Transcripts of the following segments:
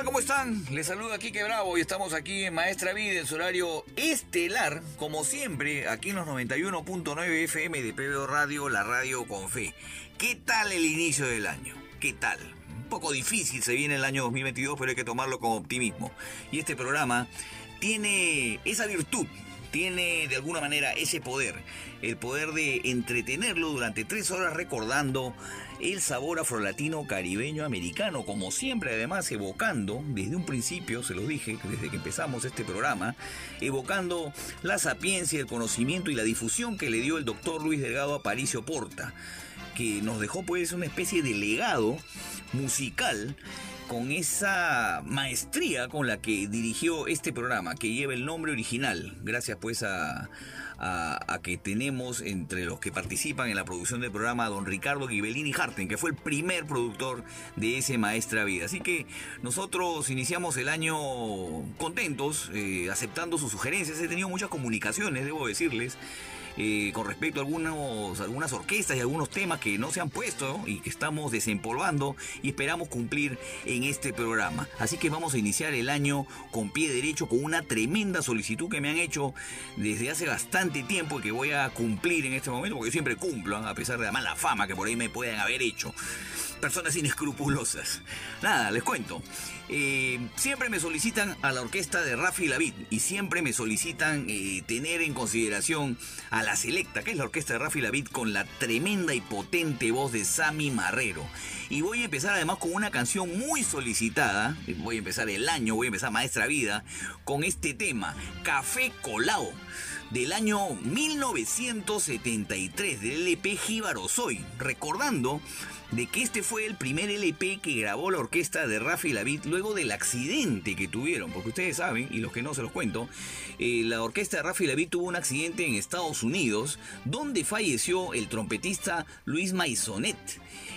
¿Cómo están? Les saluda Kike Bravo y estamos aquí en Maestra Vida en su horario estelar, como siempre, aquí en los 91.9 FM de PBO Radio, la radio con fe. ¿Qué tal el inicio del año? ¿Qué tal? Un poco difícil se viene el año 2022, pero hay que tomarlo con optimismo. Y este programa tiene esa virtud tiene de alguna manera ese poder, el poder de entretenerlo durante tres horas recordando el sabor afrolatino caribeño americano, como siempre además evocando, desde un principio, se lo dije, desde que empezamos este programa, evocando la sapiencia, el conocimiento y la difusión que le dio el doctor Luis Delgado Aparicio Porta, que nos dejó pues una especie de legado musical con esa maestría con la que dirigió este programa, que lleva el nombre original, gracias pues a, a, que tenemos entre los que participan en la producción del programa don Ricardo Ghibellini Harten, que fue el primer productor de ese Maestra Vida. Así que nosotros iniciamos el año contentos, eh, aceptando sus sugerencias. He tenido muchas comunicaciones, debo decirles. Eh, con respecto a algunos, algunas orquestas y algunos temas que no se han puesto y que estamos desempolvando y esperamos cumplir en este programa. Así que vamos a iniciar el año con pie derecho con una tremenda solicitud que me han hecho desde hace bastante tiempo y que voy a cumplir en este momento porque yo siempre cumplo, a pesar de la mala fama que por ahí me pueden haber hecho. Personas inescrupulosas. Nada, les cuento. Eh, siempre me solicitan a la orquesta de Rafi Lavid y siempre me solicitan eh, tener en consideración a la Selecta, que es la orquesta de Rafi Lavid con la tremenda y potente voz de Sammy Marrero. Y voy a empezar además con una canción muy solicitada, voy a empezar el año, voy a empezar Maestra Vida, con este tema, Café Colao del año 1973 del LP Jíbaro Soy, recordando de que este fue el primer LP que grabó la orquesta de Rafi Lavid luego del accidente que tuvieron, porque ustedes saben, y los que no se los cuento, eh, la orquesta de Rafi Lavid tuvo un accidente en Estados Unidos donde falleció el trompetista Luis Maisonet.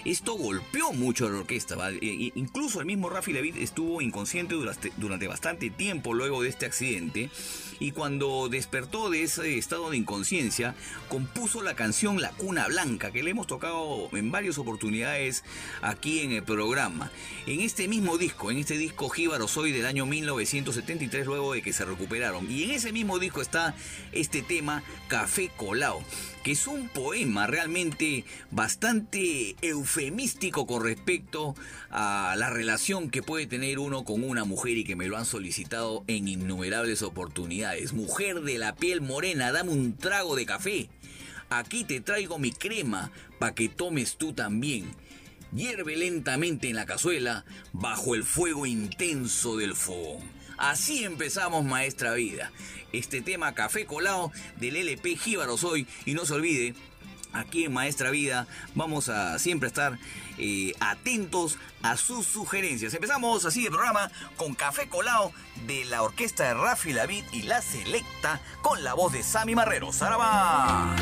Esto golpeó mucho a la orquesta, ¿vale? e incluso el mismo Rafi Lavid estuvo inconsciente durante, durante bastante tiempo luego de este accidente y cuando despertó de ese estado de inconsciencia, compuso la canción La Cuna Blanca, que le hemos tocado en varias oportunidades aquí en el programa. En este mismo disco, en este disco Jíbaro Soy del año 1973, luego de que se recuperaron. Y en ese mismo disco está este tema Café Colao que es un poema realmente bastante eufemístico con respecto a la relación que puede tener uno con una mujer y que me lo han solicitado en innumerables oportunidades. Mujer de la piel morena, dame un trago de café. Aquí te traigo mi crema para que tomes tú también. Hierve lentamente en la cazuela bajo el fuego intenso del fogón. Así empezamos Maestra Vida. Este tema Café Colado del LP Jíbaro Soy. Y no se olvide, aquí en Maestra Vida vamos a siempre estar eh, atentos a sus sugerencias. Empezamos así el programa con Café Colado de la orquesta de Rafi Lavid y La Selecta con la voz de Sammy Marrero. ¡Saraba!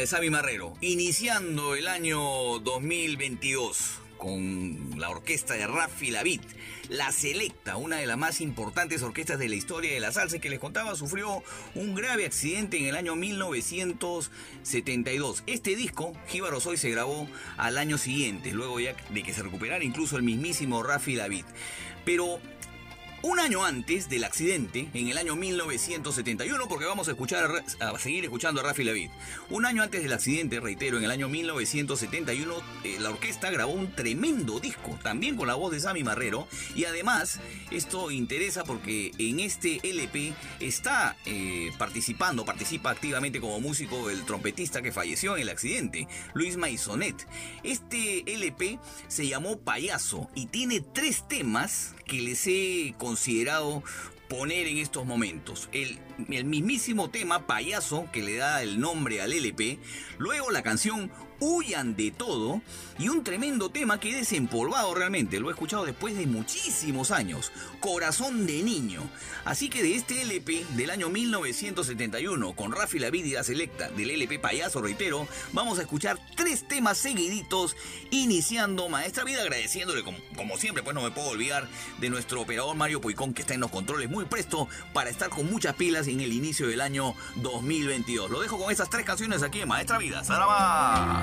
De Sammy Marrero, iniciando el año 2022 con la orquesta de Rafi Lavit, La Selecta, una de las más importantes orquestas de la historia de la salsa que les contaba, sufrió un grave accidente en el año 1972. Este disco, Jíbaro Soy, se grabó al año siguiente, luego ya de que se recuperara incluso el mismísimo Rafi Lavit. Pero un año antes del accidente, en el año 1971, porque vamos a escuchar a seguir escuchando a Rafi David. Un año antes del accidente, reitero, en el año 1971, eh, la orquesta grabó un tremendo disco, también con la voz de Sammy Marrero. Y además, esto interesa porque en este LP está eh, participando, participa activamente como músico el trompetista que falleció en el accidente, Luis Maisonet. Este LP se llamó Payaso y tiene tres temas que les he considerado poner en estos momentos. El, el, mismísimo tema payaso que le da el nombre al LP, luego la canción Huyan de todo y un tremendo tema que he desempolvado realmente, lo he escuchado después de muchísimos años, Corazón de Niño. Así que de este LP del año 1971 con Rafi La Vida Selecta del LP Payaso, reitero, vamos a escuchar tres temas seguiditos iniciando Maestra Vida agradeciéndole como, como siempre, pues no me puedo olvidar de nuestro operador Mario Puicón que está en los controles muy presto para estar con muchas pilas en el inicio del año 2022. Lo dejo con estas tres canciones aquí en Maestra Vida. ¡Saraba!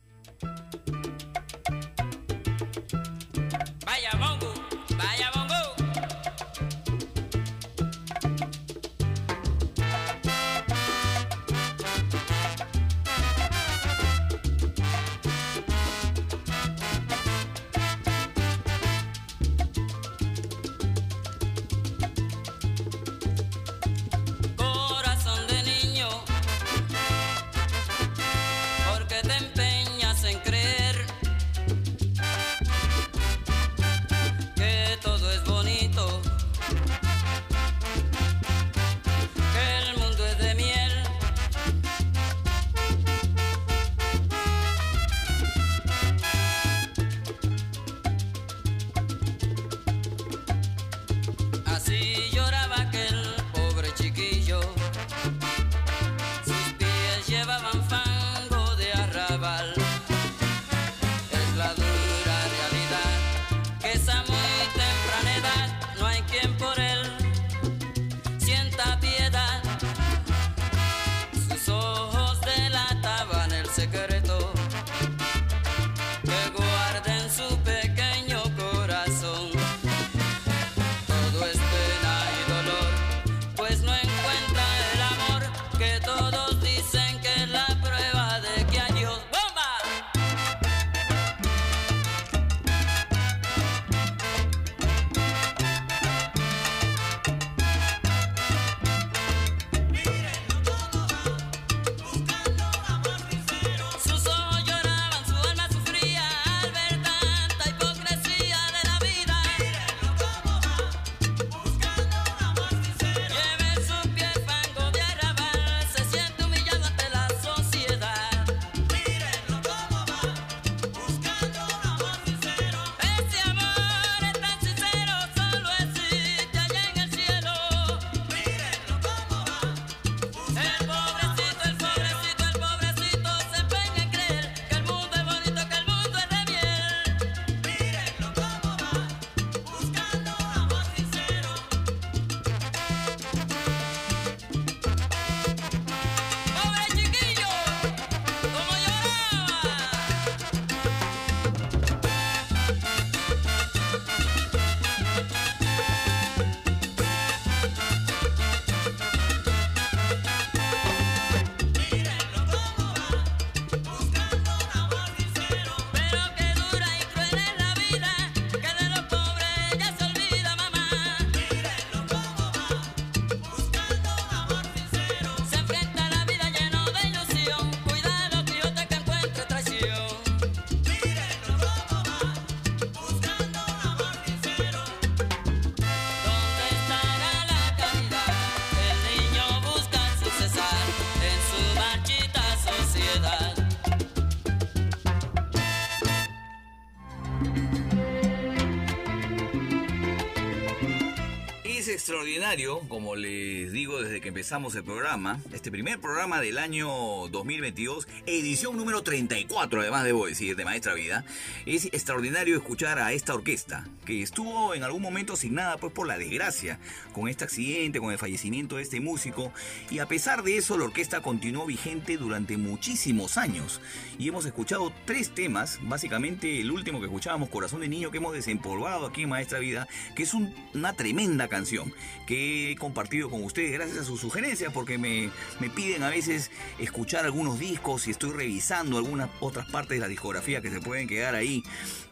Extraordinario, como les digo desde que empezamos el programa, este primer programa del año 2022, edición número 34, además debo decir, de Maestra Vida, es extraordinario escuchar a esta orquesta, que estuvo en algún momento asignada pues por la desgracia, con este accidente, con el fallecimiento de este músico, y a pesar de eso la orquesta continuó vigente durante muchísimos años, y hemos escuchado tres temas, básicamente el último que escuchábamos, Corazón de Niño, que hemos desempolvado aquí en Maestra Vida, que es un- una tremenda canción que he compartido con ustedes gracias a sus sugerencias, porque me, me piden a veces escuchar algunos discos y estoy revisando algunas otras partes de la discografía que se pueden quedar ahí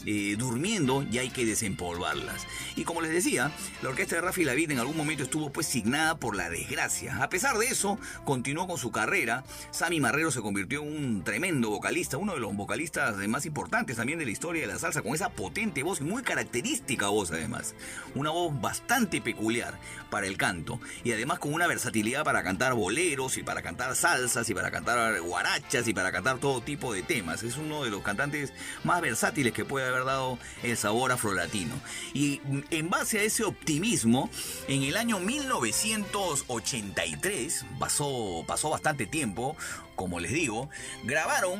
eh, durmiendo y hay que desempolvarlas. Y como les decía, la orquesta de Rafi David en algún momento estuvo pues signada por la desgracia. A pesar de eso, continuó con su carrera. Sammy Marrero se convirtió en un tremendo vocalista, uno de los vocalistas más importantes también de la historia de la salsa, con esa potente voz muy característica voz además. Una voz bastante peculiar para el canto y además con una versatilidad para cantar boleros y para cantar salsas y para cantar guarachas y para cantar todo tipo de temas. Es uno de los cantantes más versátiles que puede haber dado el sabor afrolatino. Y en base a ese optimismo, en el año 1983, pasó, pasó bastante tiempo, como les digo, grabaron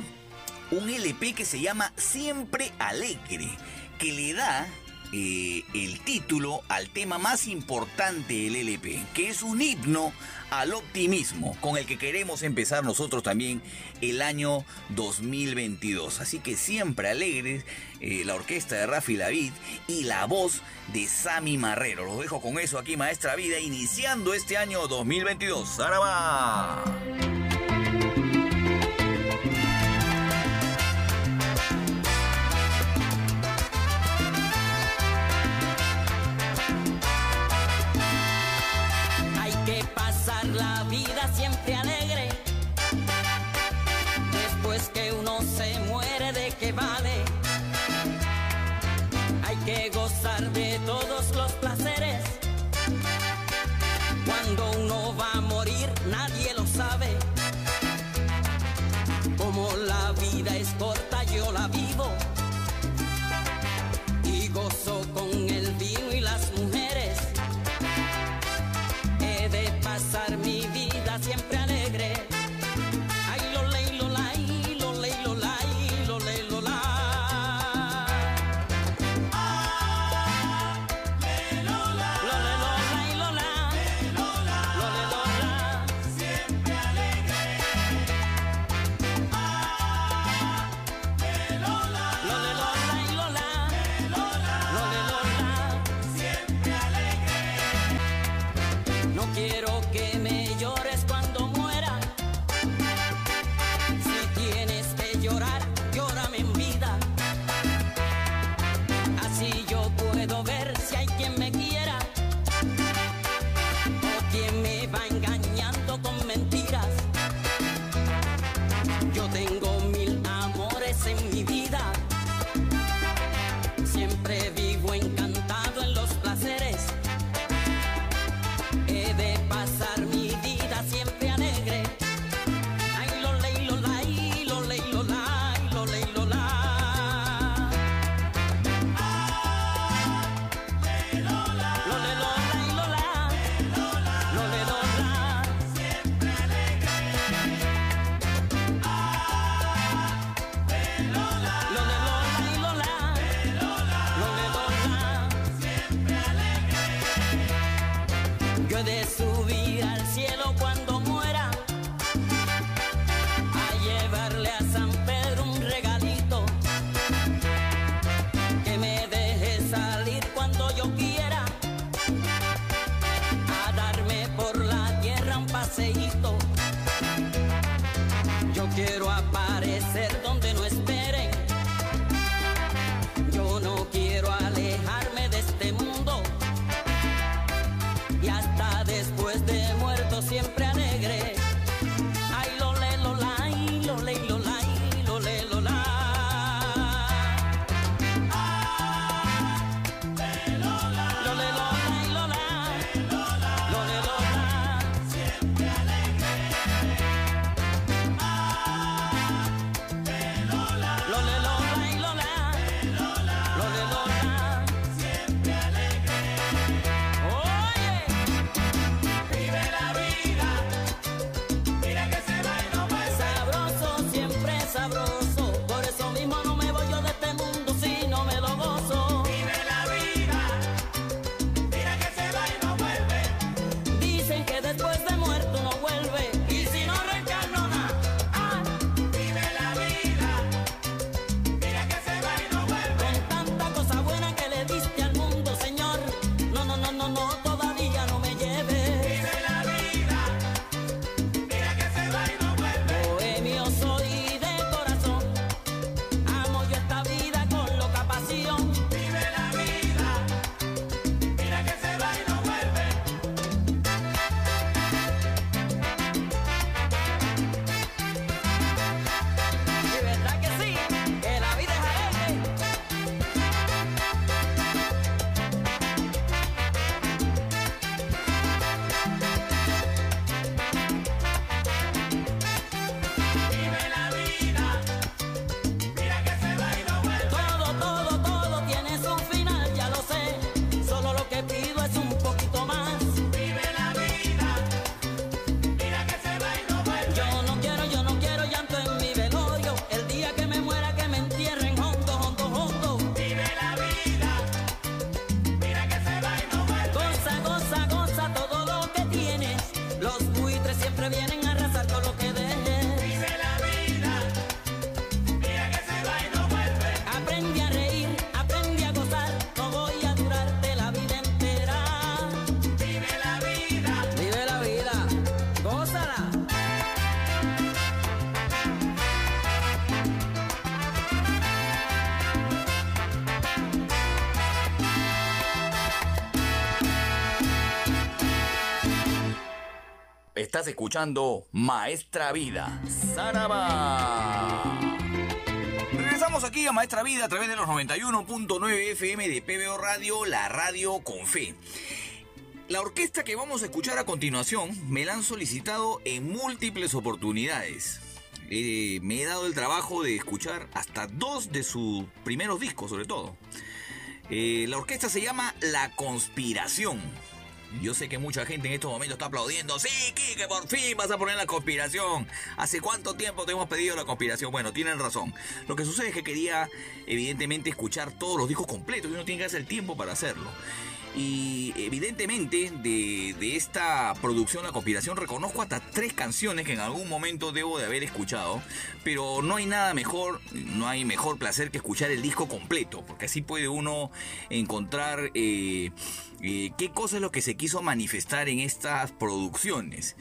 un LP que se llama Siempre Alegre, que le da eh, el título al tema más importante del LP, que es un himno al optimismo, con el que queremos empezar nosotros también el año 2022. Así que siempre alegres, eh, la orquesta de Rafi David y la voz de Sammy Marrero. Los dejo con eso aquí, Maestra Vida, iniciando este año 2022. ¡Ahora Después que uno se muere, ¿de qué vale? Hay que gozar de Estás escuchando Maestra Vida. ¡Saraba! Regresamos aquí a Maestra Vida a través de los 91.9 FM de PBO Radio, la radio con fe. La orquesta que vamos a escuchar a continuación me la han solicitado en múltiples oportunidades. Eh, me he dado el trabajo de escuchar hasta dos de sus primeros discos, sobre todo. Eh, la orquesta se llama La Conspiración. Yo sé que mucha gente en estos momentos está aplaudiendo. Sí, Kike, por fin vas a poner la conspiración. ¿Hace cuánto tiempo te hemos pedido la conspiración? Bueno, tienen razón. Lo que sucede es que quería, evidentemente, escuchar todos los discos completos y uno tiene que hacer el tiempo para hacerlo. Y evidentemente de, esta producción La Conspiración reconozco hasta tres canciones que en algún momento debo de haber escuchado, pero no hay nada mejor, no hay mejor placer que escuchar el disco completo, porque así puede uno encontrar eh, eh, qué cosa es lo que se quiso manifestar en estas producciones.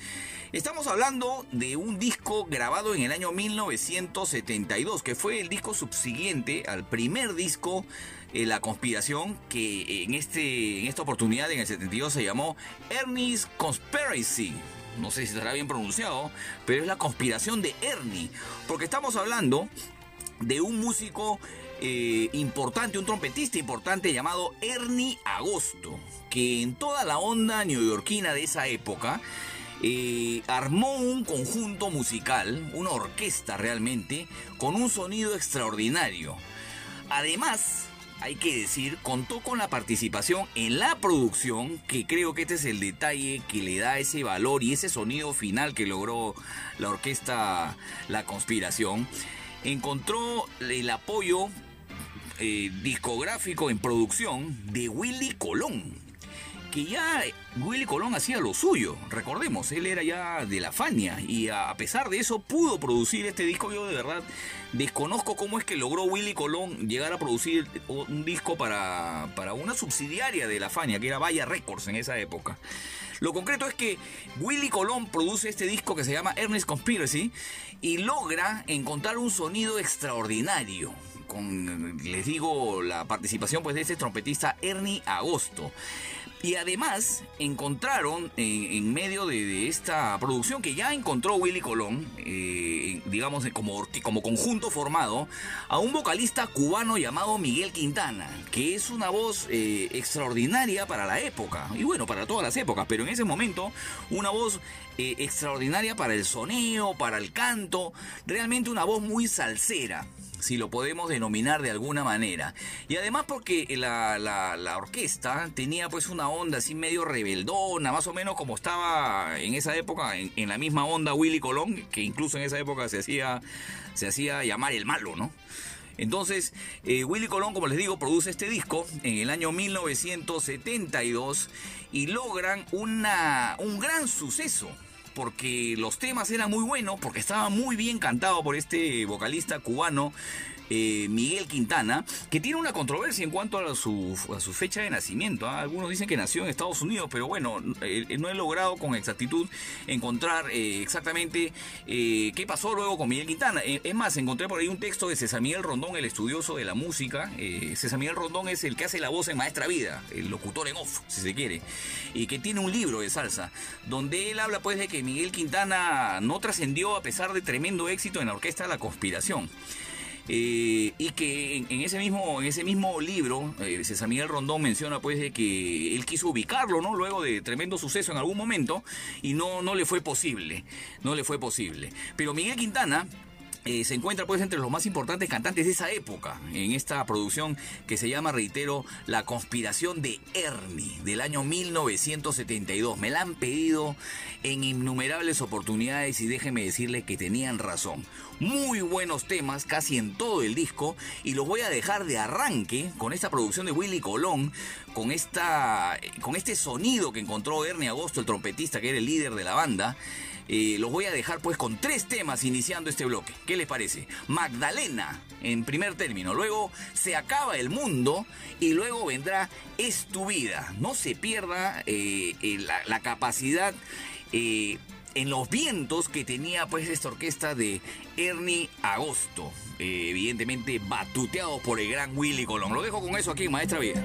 Estamos hablando de un disco grabado en el año 1972, que fue el disco subsiguiente al primer disco eh, La Conspiración, que en, este, en esta oportunidad en el 72 se llamó Ernie's Conspiracy. No sé si estará bien pronunciado, pero es la conspiración de Ernie, porque estamos hablando de un músico eh, importante, un trompetista importante llamado Ernie Agosto, que en toda la onda neoyorquina de esa época eh, armó un conjunto musical, una orquesta realmente, con un sonido extraordinario. Además, hay que decir, contó con la participación en la producción, que creo que este es el detalle que le da ese valor y ese sonido final que logró la orquesta La Conspiración. Encontró el apoyo eh, discográfico en producción de Willy Colón, que ya Willy Colón hacía lo suyo, recordemos, él era ya de la Fania y a pesar de eso pudo producir este disco, yo de verdad desconozco cómo es que logró Willy Colón llegar a producir un disco para, para una subsidiaria de la Fania, que era Vaya Records en esa época. Lo concreto es que Willy Colón produce este disco que se llama Ernest Conspiracy y logra encontrar un sonido extraordinario con, les digo, la participación pues de este trompetista Ernie Agosto. Y además encontraron en, en medio de, esta producción que ya encontró Willy Colón, eh, digamos como, como conjunto formado, a un vocalista cubano llamado Miguel Quintana, que es una voz eh, extraordinaria para la época, y bueno, para todas las épocas, pero en ese momento una voz eh, extraordinaria para el soneo, para el canto, realmente una voz muy salsera si lo podemos denominar de alguna manera. Y además porque la, la, orquesta tenía pues una onda así medio rebeldona, más o menos como estaba en esa época, en, en, la misma onda Willy Colón, que incluso en esa época se hacía, se hacía llamar el malo, ¿no? Entonces, eh, Willy Colón, como les digo, produce este disco en el año 1972 y logran una, un gran suceso porque los temas eran muy buenos, porque estaba muy bien cantado por este vocalista cubano. Eh, Miguel Quintana, que tiene una controversia en cuanto a su, fecha de nacimiento. ¿eh? Algunos dicen que nació en Estados Unidos, pero bueno, eh, no he logrado con exactitud encontrar exactamente qué pasó luego con Miguel Quintana. es más, encontré por ahí un texto de César Miguel Rondón, el estudioso de la música. César Miguel Rondón es el que hace la voz en Maestra Vida, el locutor en off, si se quiere, y que tiene un libro de salsa, donde él habla pues de que Miguel Quintana no trascendió a pesar de tremendo éxito en la orquesta la conspiración. Eh, y que en, ese mismo, en ese mismo libro, eh, César Miguel Rondón menciona pues de que él quiso ubicarlo, ¿no? Luego de tremendo suceso en algún momento, y no, no le fue posible, no le fue posible. Pero Miguel Quintana, eh, se encuentra pues entre los más importantes cantantes de esa época en esta producción que se llama, reitero, La conspiración de Ernie del año 1972. Me la han pedido en innumerables oportunidades y déjenme decirle que tenían razón. Muy buenos temas casi en todo el disco y los voy a dejar de arranque con esta producción de Willy Colón, con, esta, con este sonido que encontró Ernie Agosto, el trompetista que era el líder de la banda. Eh, los voy a dejar pues con tres temas iniciando este bloque. ¿Qué les parece? Magdalena en primer término, luego Se acaba el mundo y luego vendrá Es tu vida. No se pierda eh, eh, la, capacidad en los vientos que tenía pues esta orquesta de Ernie Agosto. evidentemente batuteados por el gran Willy Colón. Lo dejo con eso aquí Maestra Vida.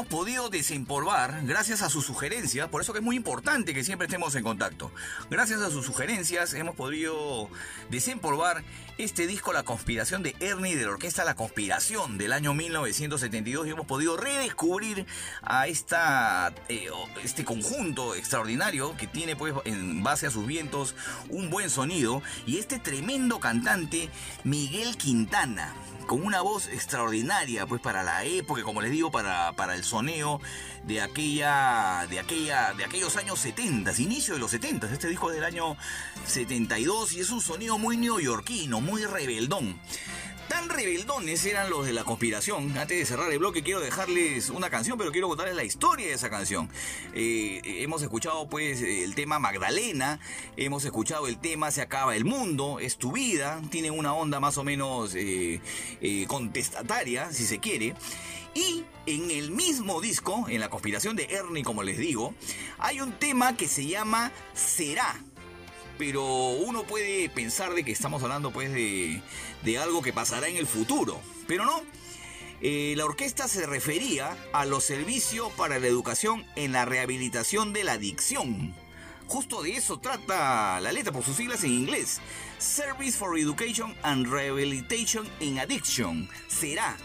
Hemos podido desempolvar, gracias a sus sugerencias, por eso que es muy importante que siempre estemos en contacto. Gracias a sus sugerencias hemos podido desempolvar este disco La Conspiración de Ernie de la Orquesta La Conspiración del año 1972 y hemos podido redescubrir a esta, eh, este conjunto extraordinario que tiene pues en base a sus vientos un buen sonido y este tremendo cantante Miguel Quintana con una voz extraordinaria pues para la época, como les digo, para, para el soneo de aquella de aquella de aquellos años 70, inicio de los 70. Este disco es del año 72 y es un sonido muy neoyorquino, muy rebeldón. Tan rebeldones eran los de la conspiración. Antes de cerrar el bloque quiero dejarles una canción, pero quiero contarles la historia de esa canción. Eh, hemos escuchado pues el tema Magdalena, hemos escuchado el tema Se acaba el mundo, es tu vida, tiene una onda más o menos eh, eh, contestataria, si se quiere. Y en el mismo disco, en la conspiración de Ernie, como les digo, hay un tema que se llama Será pero uno puede pensar de que estamos hablando pues de, de algo que pasará en el futuro, pero no. Eh, la orquesta se refería a los servicios para la educación en la rehabilitación de la adicción. Justo de eso trata la letra por sus siglas en inglés. Service for Education and Rehabilitation in Addiction. Será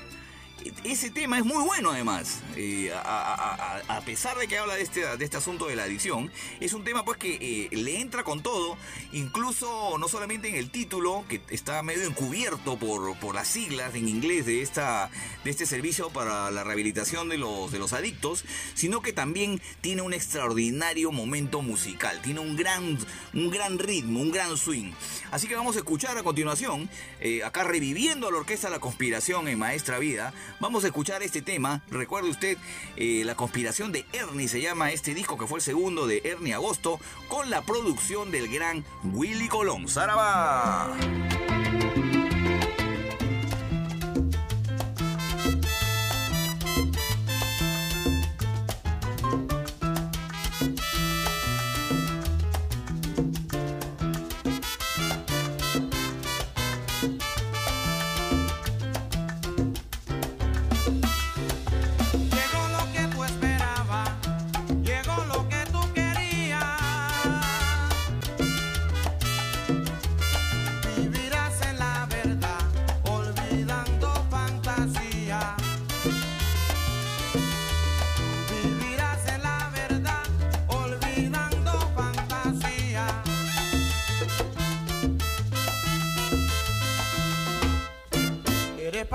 ese tema es muy bueno además. Eh, a, pesar de que habla de este, de este asunto de la adicción, es un tema pues que eh, le entra con todo, incluso no solamente en el título, que está medio encubierto por, por las siglas en inglés de, esta, de este servicio para la rehabilitación de los, de los adictos, sino que también tiene un extraordinario momento musical, tiene un gran, un gran ritmo, un gran swing. Así que vamos a escuchar a continuación, eh, acá reviviendo a la orquesta La Conspiración en Maestra Vida, Vamos a escuchar este tema. Recuerde usted, eh, La conspiración de Ernie se llama este disco que fue el segundo de Ernie Agosto con la producción del gran Willy Colón. ¡Saraba!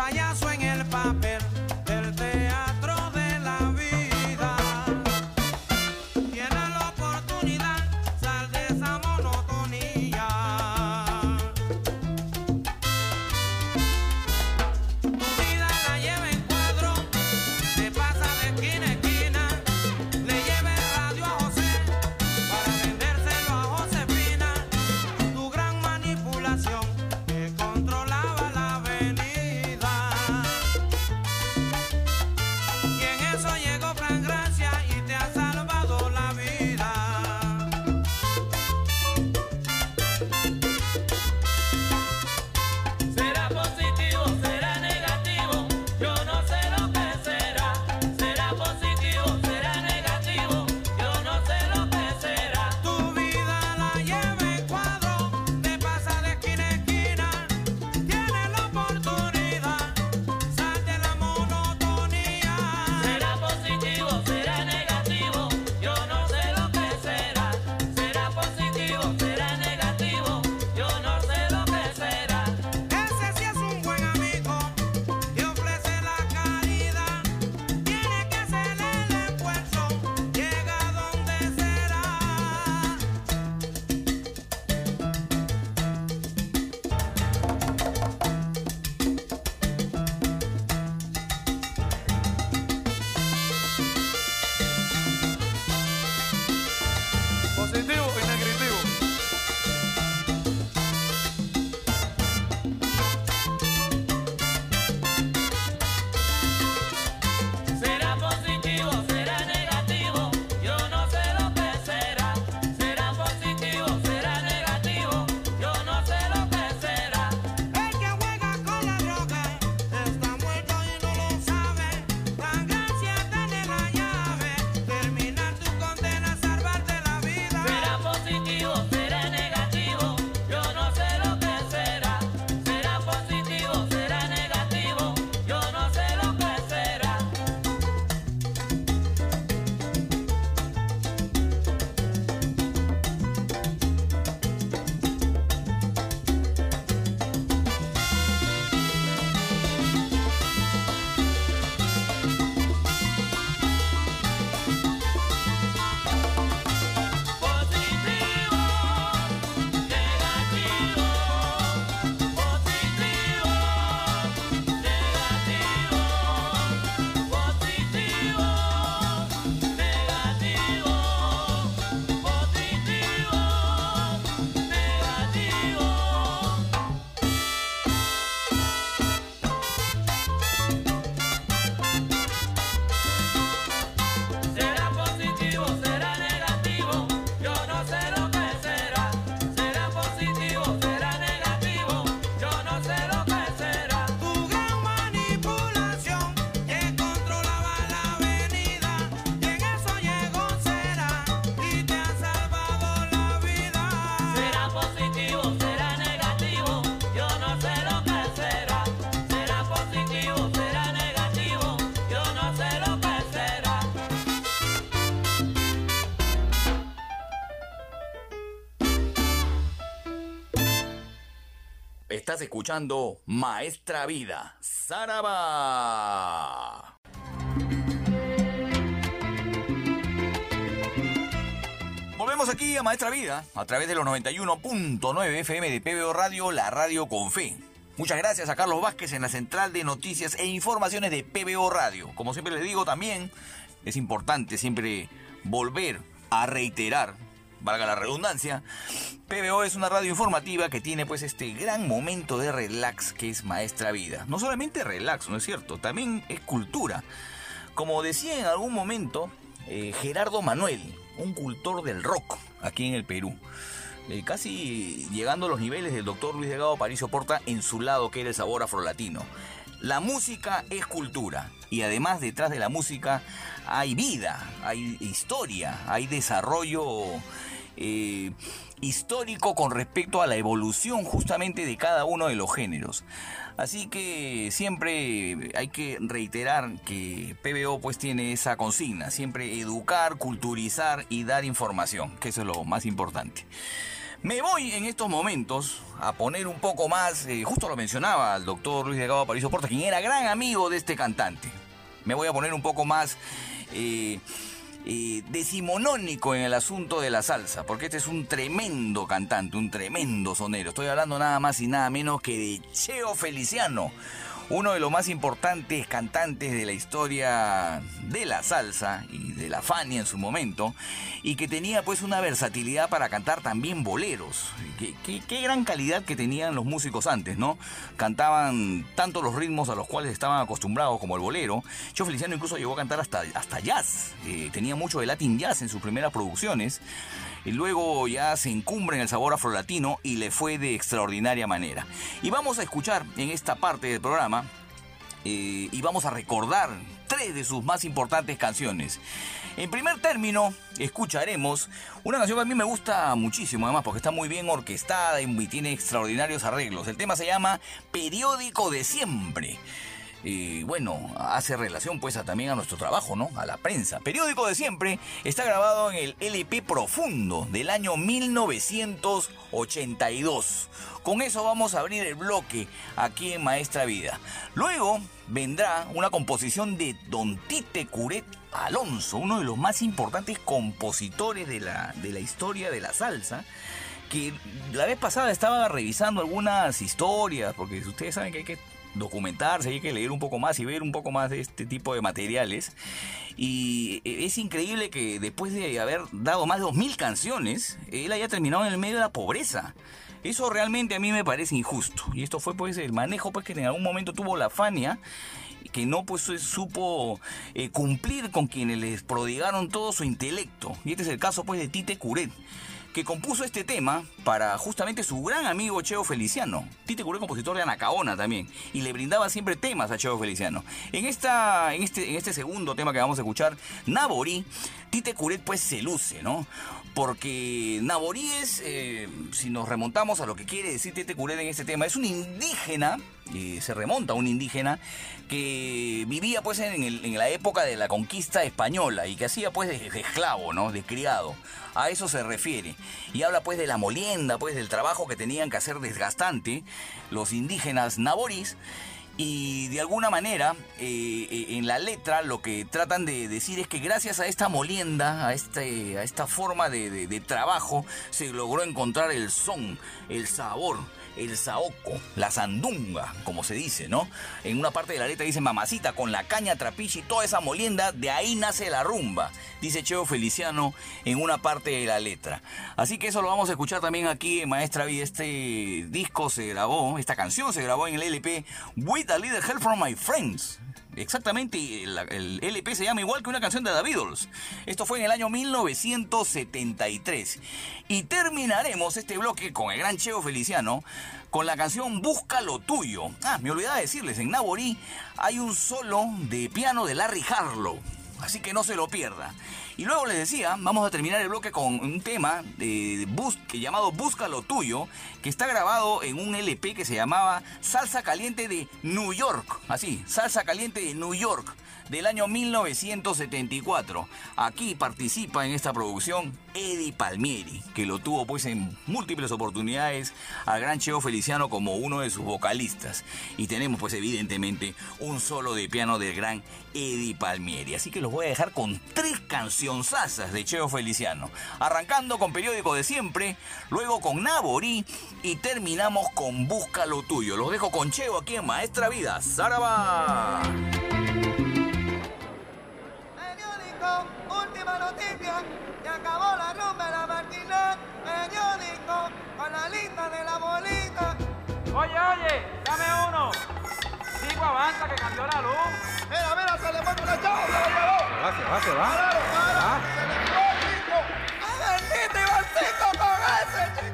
España Escuchando Maestra Vida, Saraba. Volvemos aquí a Maestra Vida a través de los 91.9 FM de PBO Radio, la radio con fe. Muchas gracias a Carlos Vázquez en la central de noticias e informaciones de PBO Radio. Como siempre les digo también, es importante siempre volver a reiterar, valga la redundancia, PBO es una radio informativa que tiene pues este gran momento de relax que es Maestra Vida. No solamente relax, ¿no es cierto? También es cultura. Como decía en algún momento eh, Gerardo Manuel, un cultor del rock aquí en el Perú. Eh, casi llegando a los niveles del doctor Luis Delgado Paricio Porta en su lado que era el sabor afrolatino. La música es cultura y además detrás de la música hay vida, hay historia, hay desarrollo eh, histórico con respecto a la evolución justamente de cada uno de los géneros. Así que siempre hay que reiterar que PBO pues tiene esa consigna, siempre educar, culturizar y dar información, que eso es lo más importante. Me voy en estos momentos a poner un poco más, eh, justo lo mencionaba el doctor Luis Delgado Aparicio Porta, quien era gran amigo de este cantante. Me voy a poner un poco más eh, eh, decimonónico en el asunto de la salsa, porque este es un tremendo cantante, un tremendo sonero. Estoy hablando nada más y nada menos que de Cheo Feliciano, uno de los más importantes cantantes de la historia de la salsa y de la Fania en su momento, y que tenía pues una versatilidad para cantar también boleros. Qué, gran calidad que tenían los músicos antes, ¿no? Cantaban tanto los ritmos a los cuales estaban acostumbrados como el bolero. Cheo Feliciano incluso llegó a cantar hasta, hasta jazz, Eh, tenía mucho de Latin jazz en sus primeras producciones. Y luego ya se encumbra en el sabor afrolatino y le fue de extraordinaria manera. Y vamos a escuchar en esta parte del programa eh, y vamos a recordar tres de sus más importantes canciones. En primer término, escucharemos una canción que a mí me gusta muchísimo, además, porque está muy bien orquestada y tiene extraordinarios arreglos. El tema se llama Periódico de Siempre. Y bueno, hace relación pues también a nuestro trabajo, ¿no? A la prensa. Periódico de siempre está grabado en el LP Profundo del año 1982. Con eso vamos a abrir el bloque aquí en Maestra Vida. Luego vendrá una composición de Don Tite Curet Alonso, uno de los más importantes compositores de la, de la historia de la salsa que la vez pasada estaba revisando algunas historias, porque ustedes saben que hay que documentarse, hay que leer un poco más y ver un poco más de este tipo de materiales. Y es increíble que después de haber dado más de 2.000 canciones, él haya terminado en el medio de la pobreza. Eso realmente a mí me parece injusto. Y esto fue pues el manejo pues que en algún momento tuvo la Fania que no pues supo eh, cumplir con quienes les prodigaron todo su intelecto. Y este es el caso pues de Tite Curet que compuso este tema para justamente su gran amigo Cheo Feliciano. Tite Curet, compositor de Anacaona también, y le brindaba siempre temas a Cheo Feliciano. En, esta, en, este, en este segundo tema que vamos a escuchar, Naborí, Tite Curet pues se luce, ¿no? Porque Naborí es, eh, si nos remontamos a lo que quiere decir Tite Curet en este tema, es un indígena, se remonta a un indígena que vivía pues en la época de la conquista española y que hacía pues de, de esclavo, ¿no? De criado. A eso se refiere. Y habla pues de la molienda, pues del trabajo que tenían que hacer desgastante los indígenas naborís. Y de alguna manera, eh, eh, en la letra lo que tratan de decir es que gracias a esta molienda, a, este, a esta forma de, de- de trabajo, se logró encontrar el son, el sabor, el saoco, la sandunga, como se dice, ¿no? En una parte de la letra dice mamacita con la caña trapiche y toda esa molienda, de ahí nace la rumba, dice Cheo Feliciano en una parte de la letra. Así que eso lo vamos a escuchar también aquí Maestra Vida. Este disco se grabó, esta canción se grabó en el LP With a Little Help from My Friends. Exactamente, el, el LP se llama igual que una canción de The Beatles. Esto fue en el año 1973. Y terminaremos este bloque con el gran Cheo Feliciano con la canción Busca lo tuyo. Ah, me olvidaba decirles, en Naborí hay un solo de piano de Larry Harlow. Así que no se lo pierda. Y luego les decía, vamos a terminar el bloque con un tema de bus, que llamado Busca lo tuyo, que está grabado en un LP que se llamaba Salsa Caliente de New York. Así, Salsa Caliente de New York, del año 1974. Aquí participa en esta producción Eddie Palmieri, que lo tuvo pues en múltiples oportunidades al gran Cheo Feliciano como uno de sus vocalistas. Y tenemos pues evidentemente un solo de piano del gran Eddie Palmieri. Así que los voy a dejar con tres cancionzasas de Cheo Feliciano. Arrancando con Periódico de Siempre, luego con Naborí y terminamos con Busca lo Tuyo. Los dejo con Cheo aquí en Maestra Vida. ¡Zaraba! Periódico, última noticia, se acabó la rumba de la martina. Periódico, con la lista de la bolita. Oye, oye, dame uno. Sigo avanza que cambió la luz. Mira, mira, se le pone una chava, se la llevó. va, se va, se va. Claro, claro, se le fue el chico. ¡Bendito Ivancito con ese chico!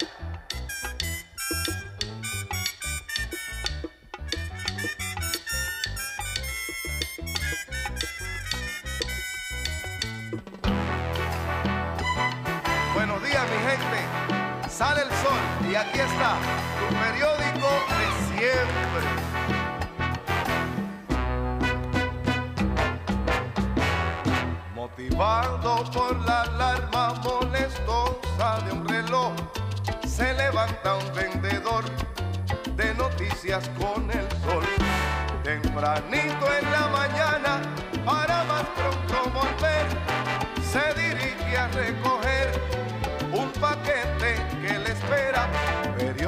Sale el sol y aquí está tu periódico de siempre. Motivado por la alarma molestosa de un reloj, se levanta un vendedor de noticias con el sol. Tempranito en la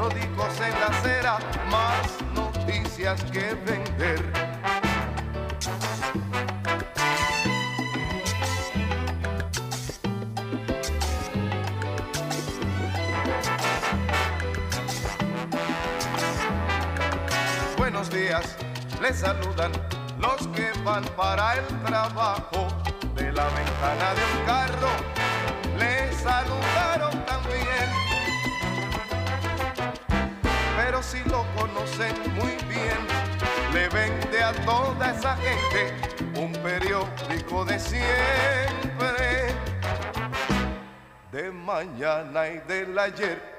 Periódicos en la acera, más noticias que vender. Buenos días, les saludan los que van para el trabajo de la ventana de un carro. Les saludaron si lo conocen muy bien, le vende a toda esa gente un periódico de siempre, de mañana y del ayer.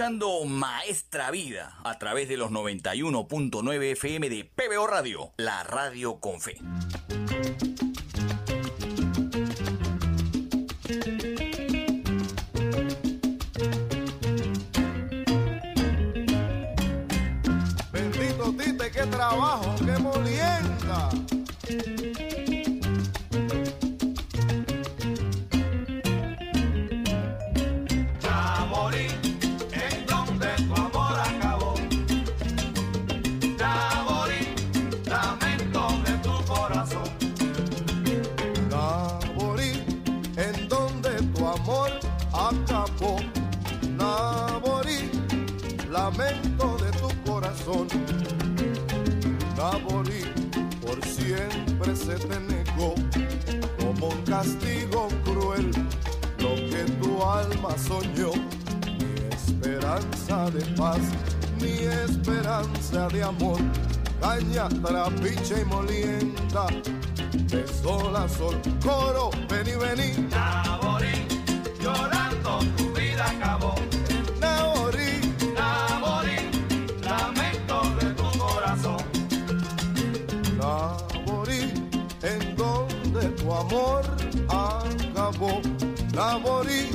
escuchando Maestra Vida a través de los 91.9 FM de PBO Radio, la radio con fe. Bendito Tite, qué trabajo. Coro, vení, vení. Naborí, llorando, tu vida acabó. Naborí, Naborí, lamento de tu corazón. Naborí, en donde tu amor acabó. Naborí,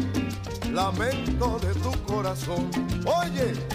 lamento de tu corazón. Oye.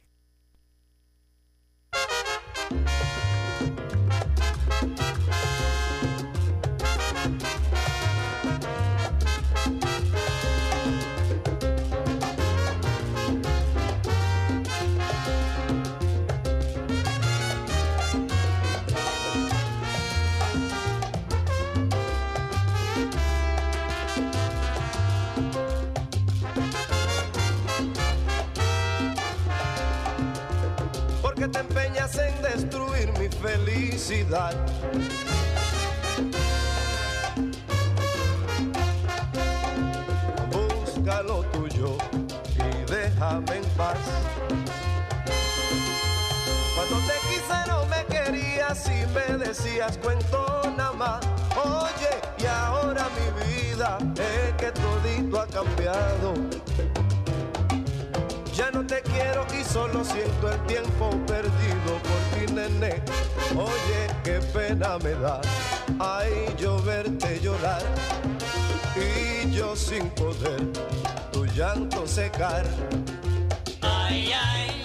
Lo tuyo y déjame en paz. Cuando te quise no me querías y me decías cuento nada más. Oye, y ahora mi vida es que todito ha cambiado. Ya no te quiero y solo siento el tiempo perdido por ti, nene. Oye, qué pena me da, ay, yo verte llorar y yo sin poder tu llanto secar. Ay, ay,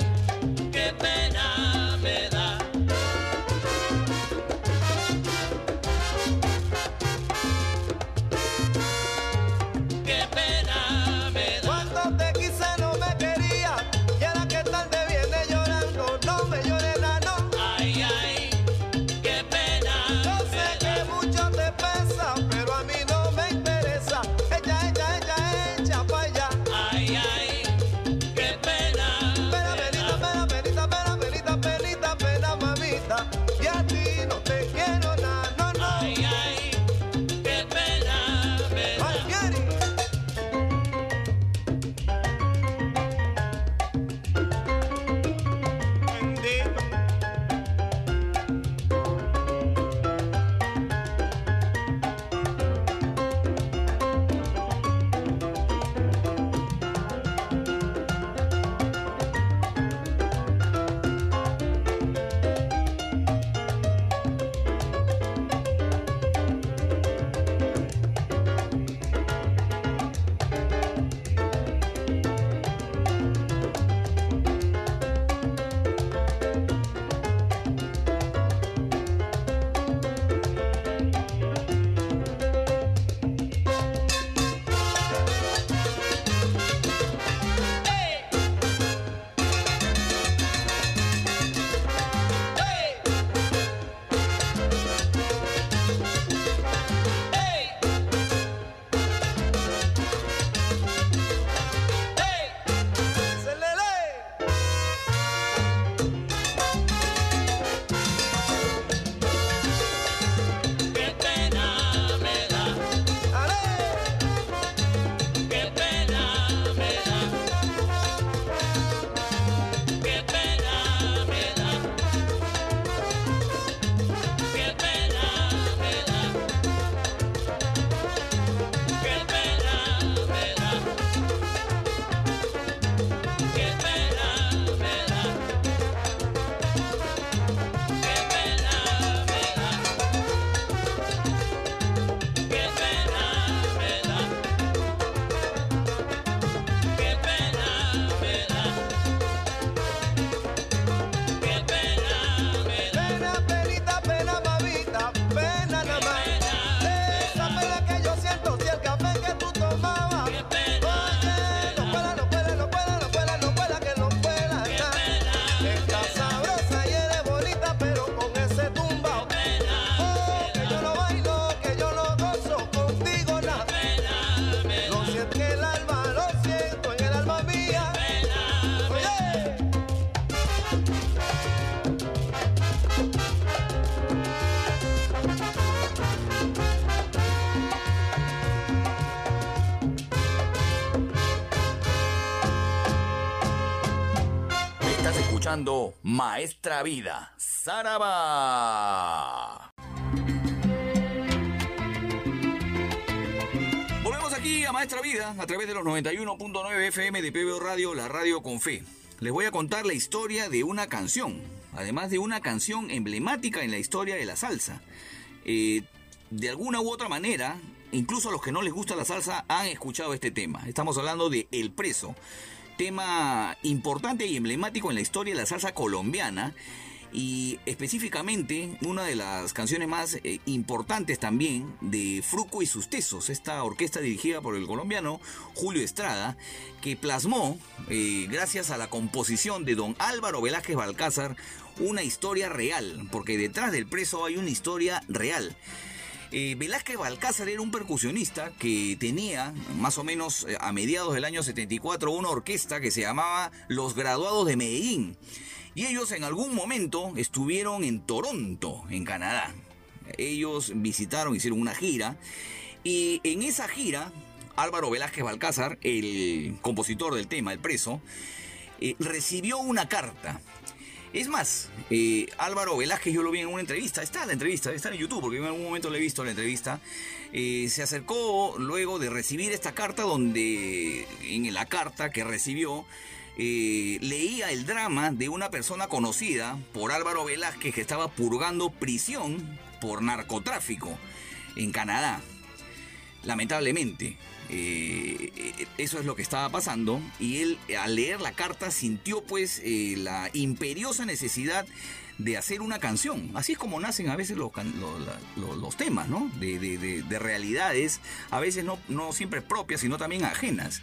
Maestra Vida, Saraba. Volvemos aquí a Maestra Vida a través de los 91.9 FM de PBO Radio, la radio con fe. Les voy a contar la historia de una canción, además de una canción emblemática en la historia de la salsa. Eh, de alguna u otra manera, incluso a los que no les gusta la salsa han escuchado este tema. Estamos hablando de El Preso, tema importante y emblemático en la historia de la salsa colombiana y específicamente una de las canciones más eh, importantes también de Fruco y sus Tesos, esta orquesta dirigida por el colombiano Julio Estrada, que plasmó, eh, gracias a la composición de don Álvaro Velázquez Balcázar, una historia real, porque detrás del preso hay una historia real. Eh, Velázquez Balcázar era un percusionista que tenía, más o menos eh, a mediados del año 74, una orquesta que se llamaba Los Graduados de Medellín. Y ellos en algún momento estuvieron en Toronto, en Canadá. Ellos visitaron, hicieron una gira. Y en esa gira, Álvaro Velázquez Balcázar, el compositor del tema, el preso, eh, recibió una carta. Es más, eh, Álvaro Velázquez, yo lo vi en una entrevista, está en la entrevista, está en YouTube, porque en algún momento le he visto la entrevista. eh, se acercó luego de recibir esta carta, donde en la carta que recibió eh, leía el drama de una persona conocida por Álvaro Velázquez que estaba purgando prisión por narcotráfico en Canadá. Lamentablemente, eh, eh, eso es lo que estaba pasando y él al leer la carta sintió pues eh, la imperiosa necesidad de hacer una canción. Así es como nacen a veces los, can- lo- la- lo- los temas, ¿no? De, de- de- de realidades, a veces no, no siempre propias, sino también ajenas.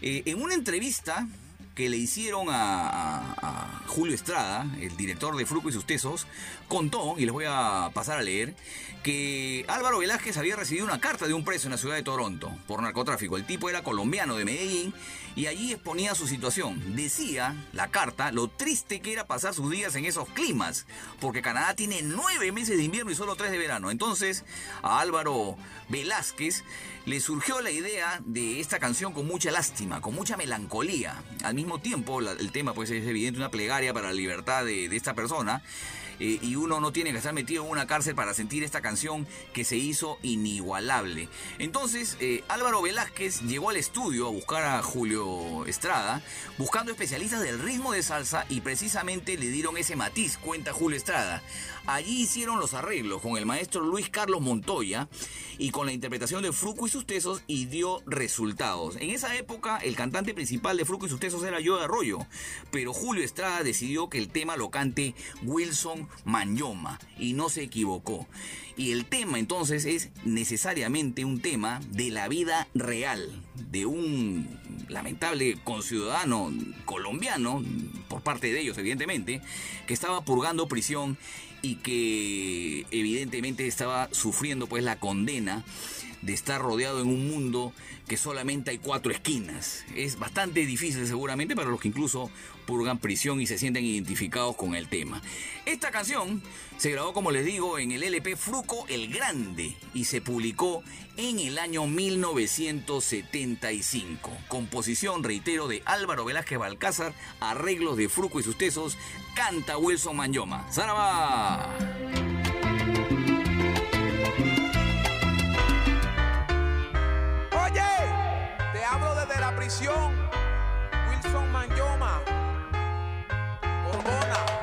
En una entrevista que le hicieron a, Julio Estrada, el director de Fruco y sus Tesos, contó, y les voy a pasar a leer, que Álvaro Velázquez había recibido una carta de un preso en la ciudad de Toronto por narcotráfico. El tipo era colombiano de Medellín y allí exponía su situación. Decía la carta lo triste que era pasar sus días en esos climas, porque Canadá tiene nueve meses de invierno y solo tres de verano. Entonces a Álvaro Velázquez le surgió la idea de esta canción con mucha lástima, con mucha melancolía. Al mismo tiempo, el tema pues es evidente una plegaria para la libertad de esta persona. Eh, y uno no tiene que estar metido en una cárcel para sentir esta canción que se hizo inigualable. Entonces, eh, Álvaro Velázquez llegó al estudio a buscar a Julio Estrada, buscando especialistas del ritmo de salsa y precisamente le dieron ese matiz, cuenta Julio Estrada. Allí hicieron los arreglos con el maestro Luis Carlos Montoya y con la interpretación de Fruco y sus Tesos y dio resultados. En esa época el cantante principal de Fruco y sus Tesos era Yo de Arroyo, pero Julio Estrada decidió que el tema lo cante Wilson Manyoma y no se equivocó. Y el tema entonces es necesariamente un tema de la vida real, de un lamentable conciudadano colombiano, por parte de ellos evidentemente, que estaba purgando prisión y que evidentemente estaba sufriendo pues la condena de estar rodeado en un mundo que solamente hay cuatro esquinas. Es bastante difícil seguramente para los que incluso purgan prisión y se sienten identificados con el tema. Esta canción se grabó, como les digo, en el LP Fruco el Grande y se publicó en el año 1975. Composición, reitero, de Álvaro Velázquez Balcázar, arreglos de Fruco y sus tesos, canta Wilson Manyoma. ¡Zaraba! Oye, te hablo desde la prisión. Wilson Manyoma. Coluna.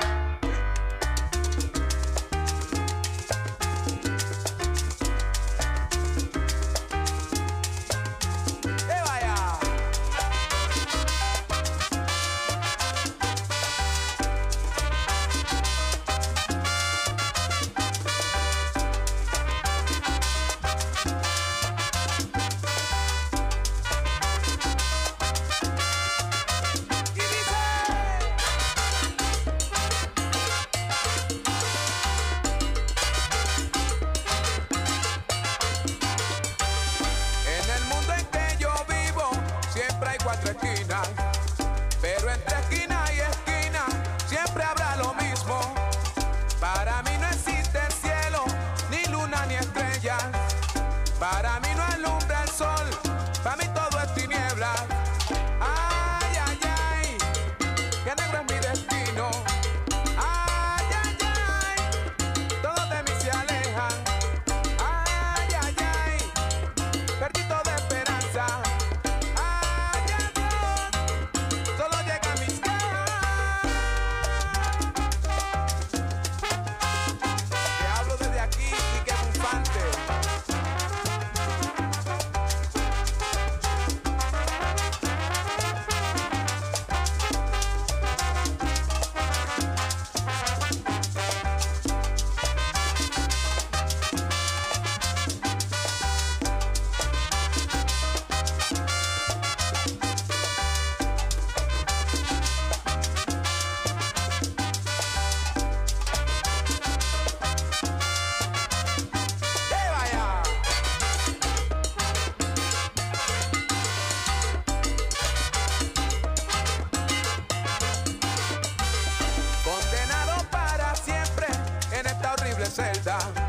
Celda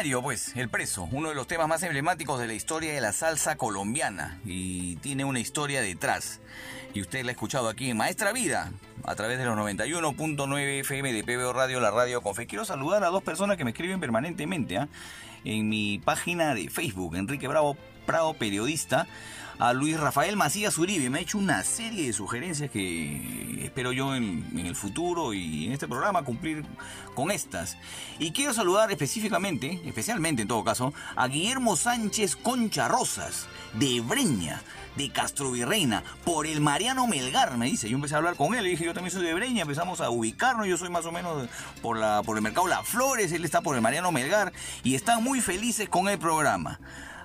Extraordinario, pues, El Preso, uno de los temas más emblemáticos de la historia de la salsa colombiana y tiene una historia detrás. Y usted la ha escuchado aquí en Maestra Vida, a través de los 91.9 FM de PBO Radio, la radio con fe. Quiero saludar a dos personas que me escriben permanentemente ¿ah? en mi página de Facebook, Enrique Bravo Prado, periodista, a Luis Rafael Macías Uribe. Me ha hecho una serie de sugerencias que espero yo en, en el futuro y en este programa cumplir con estas. Y quiero saludar específicamente, especialmente en todo caso, a Guillermo Sánchez Concha Rosas, de Breña, de Castro Virreina, por el Mariano Melgar, me dice. Yo empecé a hablar con él, le dije, yo también soy de Breña, empezamos a ubicarnos, yo soy más o menos por, la, por el mercado Las Flores, él está por el Mariano Melgar, y están muy felices con el programa.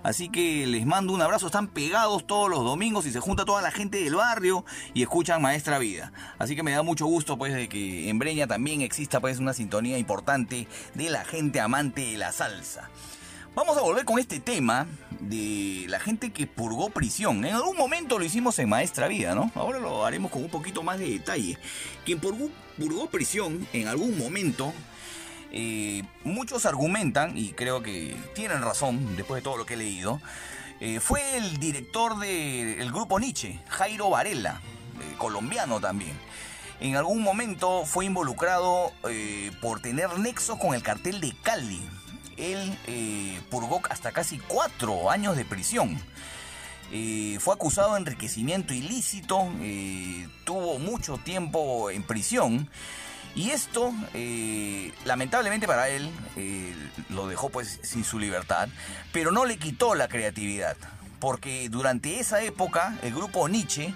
Así que les mando un abrazo, están pegados todos los domingos y se junta toda la gente del barrio y escuchan Maestra Vida. Así que me da mucho gusto pues de que en Breña también exista pues una sintonía importante de la gente amante de la salsa. Vamos a volver con este tema de la gente que purgó prisión. En algún momento lo hicimos en Maestra Vida, ¿no? Ahora lo haremos con un poquito más de detalle. Quien purgó, purgó prisión en algún momento muchos argumentan, y creo que tienen razón después de todo lo que he leído, eh, fue el director del grupo Nietzsche, Jairo Varela, eh, colombiano también. En algún momento fue involucrado eh, por tener nexos con el cartel de Cali. Él purgó hasta casi cuatro años de prisión. Fue acusado de enriquecimiento ilícito, tuvo mucho tiempo en prisión y esto, eh, lamentablemente para él, eh, lo dejó pues sin su libertad, pero no le quitó la creatividad, porque durante esa época el grupo Nietzsche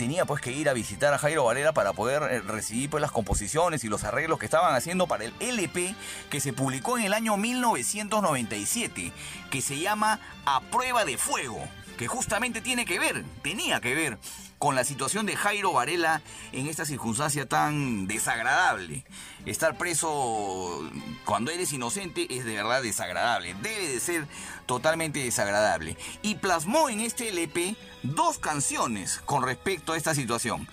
tenía pues que ir a visitar a Jairo Varela para poder eh, recibir pues las composiciones y los arreglos que estaban haciendo para el LP que se publicó en el año 1997, que se llama A Prueba de Fuego, que justamente tiene que ver, tenía que ver con la situación de Jairo Varela en esta circunstancia tan desagradable. Estar preso cuando eres inocente es de verdad desagradable, debe de ser totalmente desagradable. Y plasmó en este LP dos canciones con respecto a esta situación.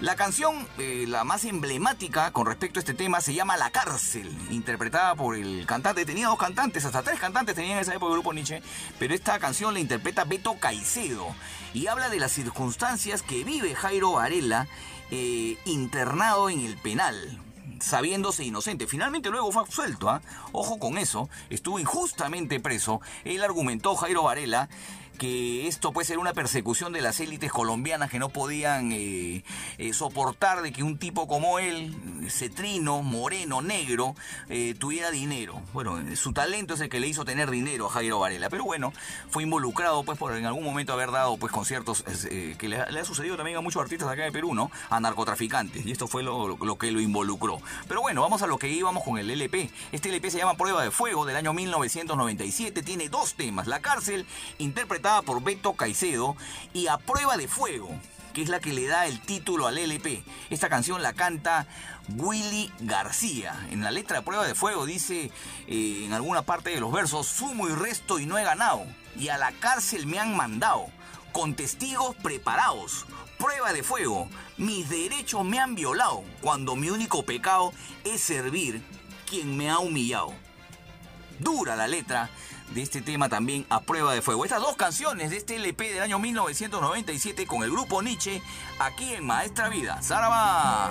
La canción, eh, la más emblemática con respecto a este tema, se llama La Cárcel, interpretada por el cantante. Tenía dos cantantes, hasta tres cantantes tenían en esa época el grupo Nietzsche, pero esta canción la interpreta Beto Caicedo y habla de las circunstancias que vive Jairo Varela eh, internado en el penal sabiéndose inocente. Finalmente luego fue absuelto, ¿ah? Ojo con eso, estuvo injustamente preso. Él argumentó, Jairo Varela, que esto puede ser una persecución de las élites colombianas que no podían eh, eh, soportar de que un tipo como él, cetrino, moreno, negro, eh, tuviera dinero. Bueno, su talento es el que le hizo tener dinero a Jairo Varela, pero bueno, fue involucrado pues por en algún momento haber dado pues conciertos que le, le ha sucedido también a muchos artistas acá de Perú, ¿no? A narcotraficantes, y esto fue lo, lo que lo involucró. Pero bueno, vamos a lo que íbamos con el LP. Este LP se llama Prueba de Fuego del año 1997, tiene dos temas, La Cárcel, interpretada por Beto Caicedo, y A Prueba de Fuego, que es la que le da el título al LP. Esta canción la canta Willy García. En la letra de Prueba de Fuego dice eh, en alguna parte de los versos, sumo y resto y no he ganado, y a la cárcel me han mandado, con testigos preparados. Prueba de fuego, mis derechos me han violado, cuando mi único pecado es servir quien me ha humillado. Dura la letra de este tema también a prueba de fuego. Estas dos canciones de este LP del año 1997 con el grupo Nietzsche aquí en Maestra Vida. ¡Zaraba!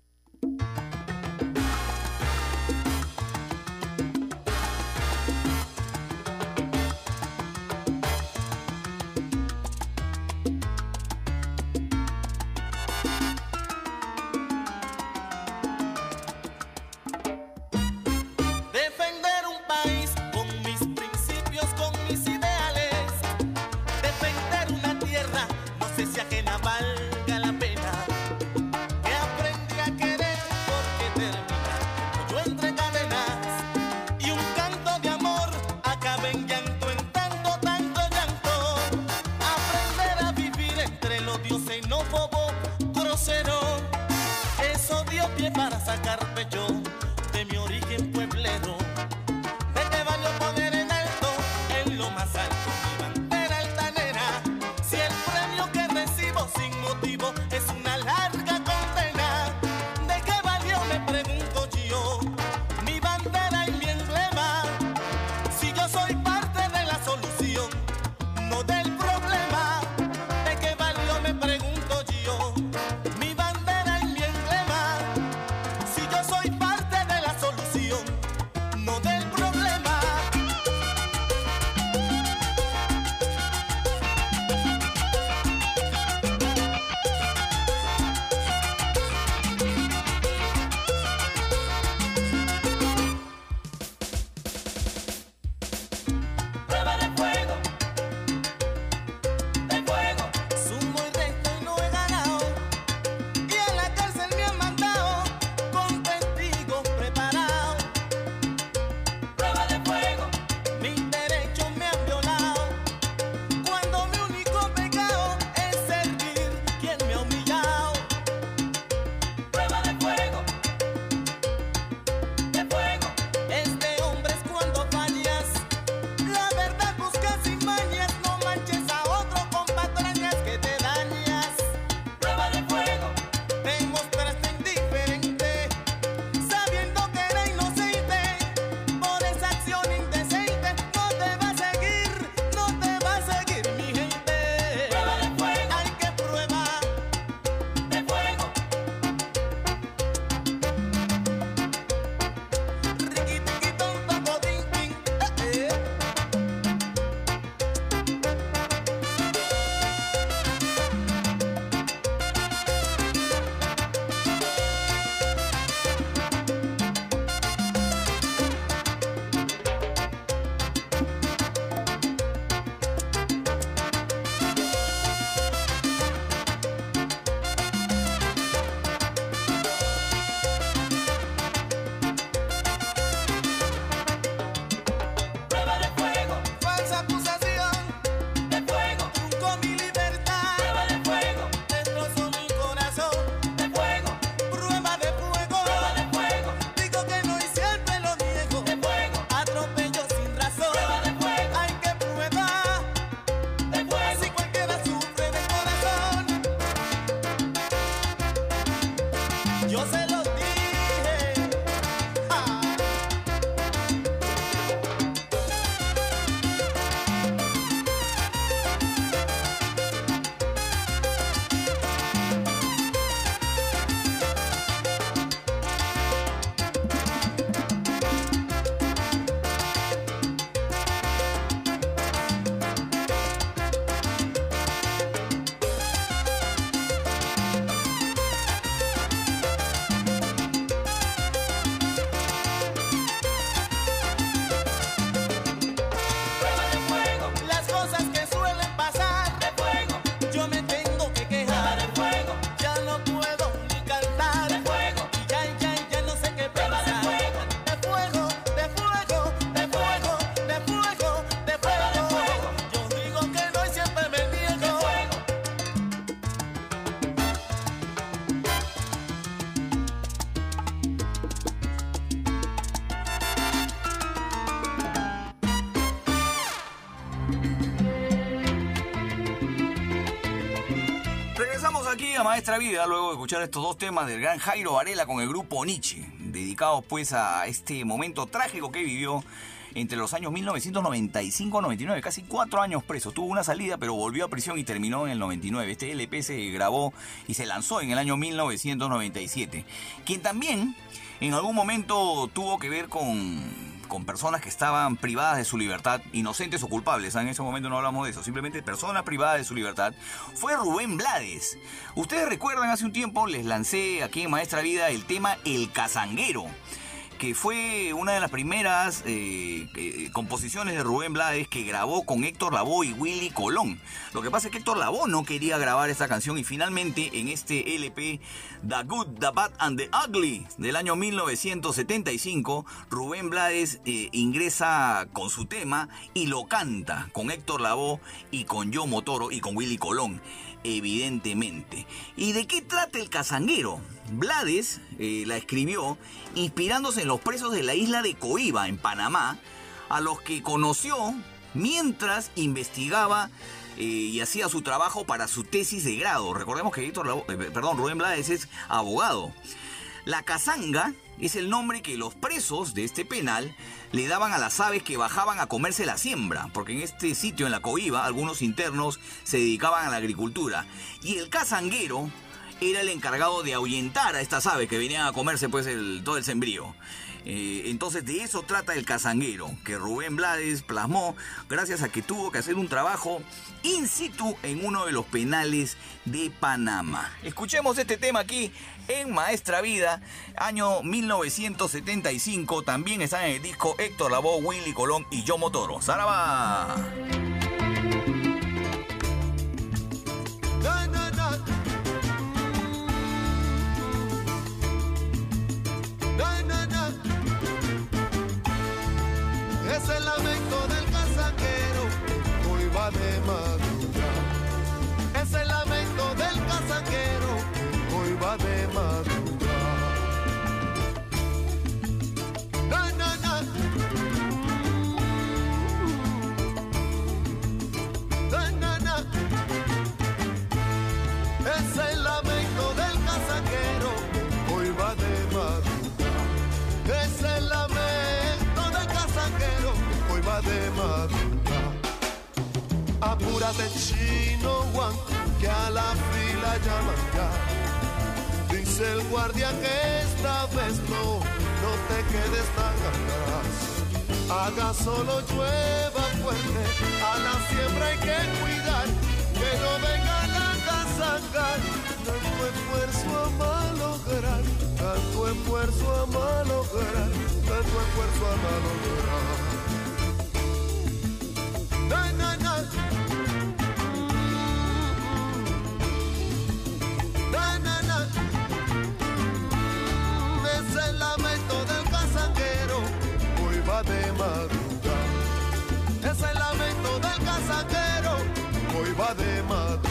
Bienvenida Maestra Vida, luego de escuchar estos dos temas del gran Jairo Varela con el grupo Nietzsche, dedicados pues a este momento trágico que vivió entre los años 1995-99, casi cuatro años preso. Tuvo una salida, pero volvió a prisión y terminó en el 99. Este LP se grabó y se lanzó en el año 1997. Quien también en algún momento tuvo que ver con personas que estaban privadas de su libertad, inocentes o culpables, en ese momento no hablamos de eso, simplemente personas privadas de su libertad, fue Rubén Blades. Ustedes recuerdan, hace un tiempo les lancé aquí en Maestra Vida el tema El Cazanguero que fue una de las primeras eh, eh, composiciones de Rubén Blades que grabó con Héctor Lavoe y Willy Colón. Lo que pasa es que Héctor Lavoe no quería grabar esta canción y finalmente en este LP The Good, The Bad and The Ugly del año 1975, Rubén Blades eh, ingresa con su tema y lo canta con Héctor Lavoe y con Yo Motoro y con Willy Colón evidentemente. ¿Y de qué trata el cazanguero? Blades eh, la escribió inspirándose en los presos de la isla de Coiba, en Panamá, a los que conoció mientras investigaba eh, y hacía su trabajo para su tesis de grado. Recordemos que Lavo- eh, perdón, Rubén Blades es abogado. La cazanga es el nombre que los presos de este penal le daban a las aves que bajaban a comerse la siembra, porque en este sitio, en la Coiba, algunos internos se dedicaban a la agricultura. Y el cazanguero era el encargado de ahuyentar a estas aves que venían a comerse pues todo el sembrío. Eh, entonces de eso trata el cazanguero, que Rubén Blades plasmó gracias a que tuvo que hacer un trabajo in situ en uno de los penales de Panamá. Escuchemos este tema aquí en Maestra Vida, año 1975. También está en el disco Héctor Lavoe, Willy Colón y Yo Motoro. ¡Saraba! Es el lamento del cazanquero, hoy va de madrugada. Es el lamento del cazanquero, hoy va de madrugada. Na, na, na. Na, na, na. Es el Apúrate chino Juan, que a la fila llaman ya. Dice el guardia que esta vez no, no te quedes tan atrás. Haga solo llueva fuerte, a la siembra hay que cuidar, que no venga la casaca. Tanto esfuerzo a malograr, tanto esfuerzo a malograr, tanto esfuerzo a malograr. Na, de madrugada. Es el lamento del casanguero, hoy va de madrugada.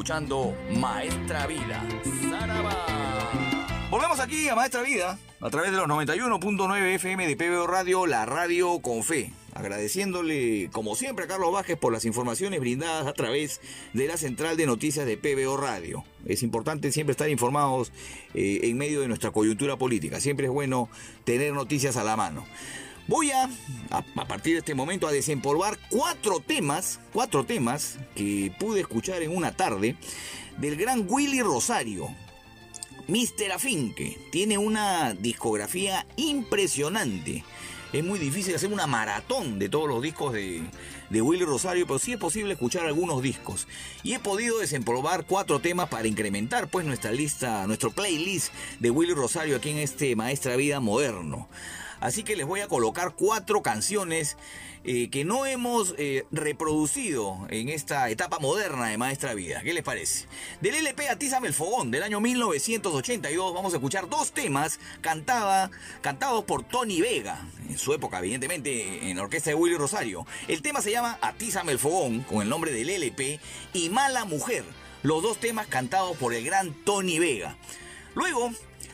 Escuchando Maestra Vida. Saraba. Volvemos aquí a Maestra Vida a través de los 91.9 FM de PBO Radio, la radio con fe. Agradeciéndole, como siempre, a Carlos Vázquez por las informaciones brindadas a través de la central de noticias de PBO Radio. Es importante siempre estar informados eh, en medio de nuestra coyuntura política. Siempre es bueno tener noticias a la mano. Voy a, a, partir de este momento, a desempolvar cuatro temas, cuatro temas que pude escuchar en una tarde del gran Willy Rosario. Mr. Afinque tiene una discografía impresionante. Es muy difícil hacer una maratón de todos los discos de, de Willy Rosario, pero sí es posible escuchar algunos discos. Y he podido desempolvar cuatro temas para incrementar pues nuestra lista, nuestro playlist de Willy Rosario aquí en este Maestra Vida Moderno. Así que les voy a colocar cuatro canciones eh, que no hemos eh, reproducido en esta etapa moderna de Maestra Vida. ¿Qué les parece? Del LP Atízame el Fogón del año 1982 vamos a escuchar dos temas cantados por Tony Vega, en su época evidentemente en la orquesta de Willy Rosario. El tema se llama Atízame el Fogón con el nombre del LP y Mala Mujer, los dos temas cantados por el gran Tony Vega. Luego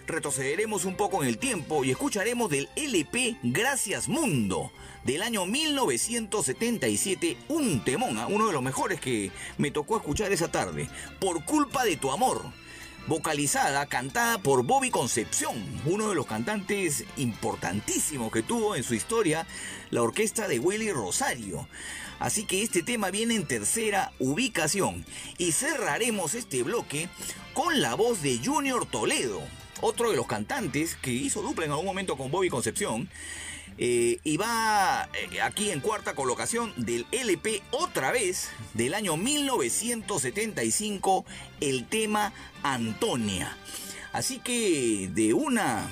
retrocederemos un poco en el tiempo y escucharemos del LP Gracias Mundo del año 1977, un temón, ¿ah? uno de los mejores que me tocó escuchar esa tarde, Por culpa de tu amor, vocalizada, cantada por Bobby Concepción, uno de los cantantes importantísimos que tuvo en su historia la orquesta de Willy Rosario. Así que este tema viene en tercera ubicación y cerraremos este bloque con la voz de Junior Toledo, otro de los cantantes que hizo dupla en algún momento con Bobby Concepción. Eh, y va eh, aquí en cuarta colocación del LP otra vez del año 1975 el tema Antonia. Así que de una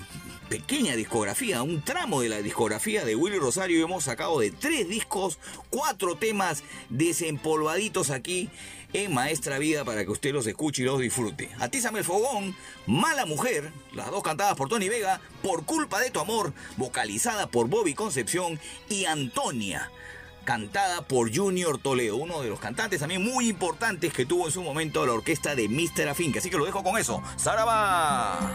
pequeña discografía, un tramo de la discografía de Willy Rosario hemos sacado de tres discos, cuatro temas desempolvaditos aquí en Maestra Vida para que usted los escuche y los disfrute. Atízame el fogón, Mala Mujer, las dos cantadas por Tony Vega, Por culpa de tu amor, vocalizada por Bobby Concepción y Antonia cantada por Junior Toledo, uno de los cantantes también muy importantes que tuvo en su momento la orquesta de Mr. Afinque. Así que lo dejo con eso. ¡Saraba!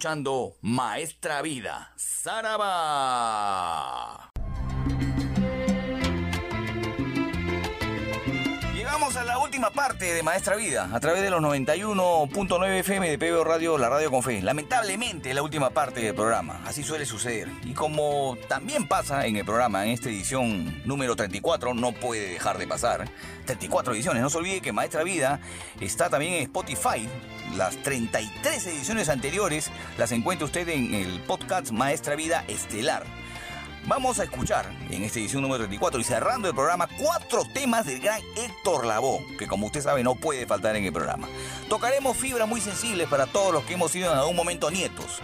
Escuchando Maestra Vida, Saraba. Llegamos a la última parte de Maestra Vida, a través de los 91.9 FM de PBO Radio, la radio con fe. Lamentablemente, la última parte del programa, así suele suceder. Y como también pasa en el programa, en esta edición número 34, no puede dejar de pasar. 34 ediciones, no se olvide que Maestra Vida está también en Spotify. Las 33 ediciones anteriores las encuentra usted en el podcast Maestra Vida Estelar. Vamos a escuchar en esta edición número 34 y cerrando el programa cuatro temas del gran Héctor Lavoe, que como usted sabe no puede faltar en el programa. Tocaremos fibras muy sensibles para todos los que hemos sido en algún momento nietos.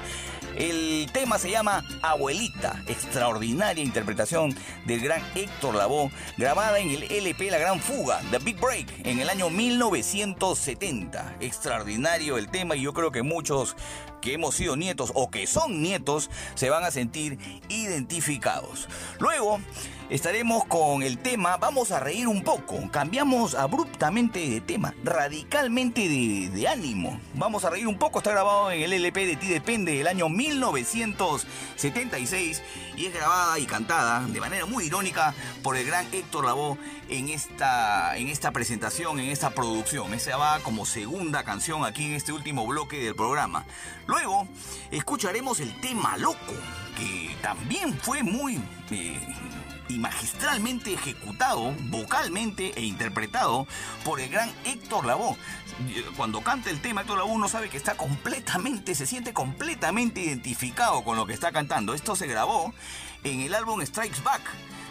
El tema se llama Abuelita, extraordinaria interpretación del gran Héctor Lavoe, grabada en el LP La Gran Fuga, The Big Break, en el año 1970. Extraordinario el tema y yo creo que muchos que hemos sido nietos o que son nietos se van a sentir identificados. Luego, estaremos con el tema Vamos a reír un poco. Cambiamos abruptamente de tema, radicalmente de, ánimo. Vamos a reír un poco. Está grabado en el LP de Ti Depende del año 1976 y es grabada y cantada de manera muy irónica por el gran Héctor Lavoe en esta, en esta presentación, en esta producción. Esa va como segunda canción aquí en este último bloque del programa. Luego escucharemos el tema Loco, que también fue muy... eh, y magistralmente ejecutado vocalmente e interpretado por el gran Héctor Lavoe. Cuando canta el tema, Héctor Lavoe uno sabe que está completamente, se siente completamente identificado con lo que está cantando. Esto se grabó en el álbum Strikes Back,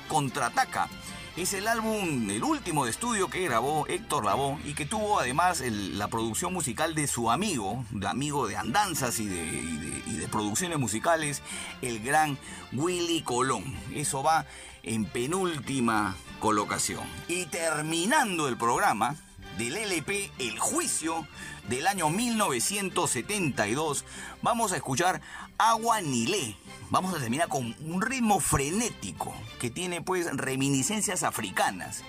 Contraataca. Es el álbum, el último de estudio que grabó Héctor Lavoe y que tuvo además la producción musical de su amigo, de amigo de andanzas y de- y de producciones musicales, el gran Willy Colón. Eso va en penúltima colocación. Y terminando el programa del LP El Juicio del año 1972, vamos a escuchar Agua Nilé. Vamos a terminar con un ritmo frenético que tiene pues reminiscencias africanas.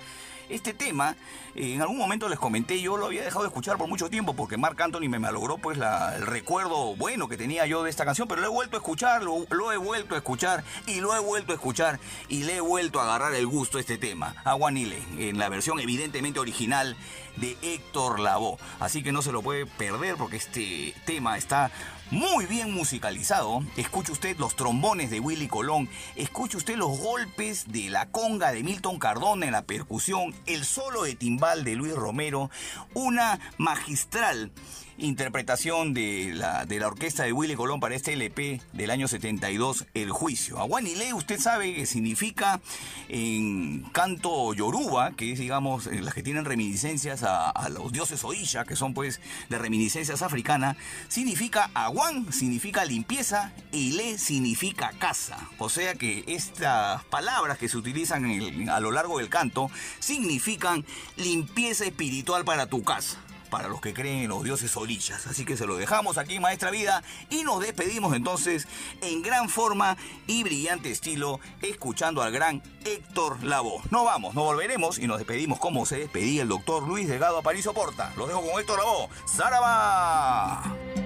Este tema, eh, en algún momento les comenté, yo lo había dejado de escuchar por mucho tiempo porque Marc Anthony me malogró pues el recuerdo bueno que tenía yo de esta canción, pero lo he vuelto a escuchar, lo, lo he vuelto a escuchar y lo he vuelto a escuchar y le he vuelto a agarrar el gusto a este tema, Aguanile, en la versión evidentemente original de Héctor Lavoe. Así que no se lo puede perder porque este tema está muy bien musicalizado. Escuche usted los trombones de Willy Colón, escuche usted los golpes de la conga de Milton Cardona en la percusión, el solo de timbal de Luis Romero, una magistral interpretación de la, de la orquesta de Willy Colón para este LP del año 72, El Juicio. Aguanile, usted sabe que significa en canto yoruba, que es, digamos, eh, las que tienen reminiscencias a, los dioses Oisha, que son pues de reminiscencias africanas, significa aguán, significa limpieza, y le significa casa. O sea que estas palabras que se utilizan a lo largo del canto significan limpieza espiritual para tu casa para los que creen en los dioses orillas. Así que se lo dejamos aquí, Maestra Vida, y nos despedimos entonces en gran forma y brillante estilo, escuchando al gran Héctor Lavoe. No vamos, no volveremos y nos despedimos como se despedía el doctor Luis Delgado Aparicio Porta. Los dejo con Héctor Lavoe. ¡Zaraba!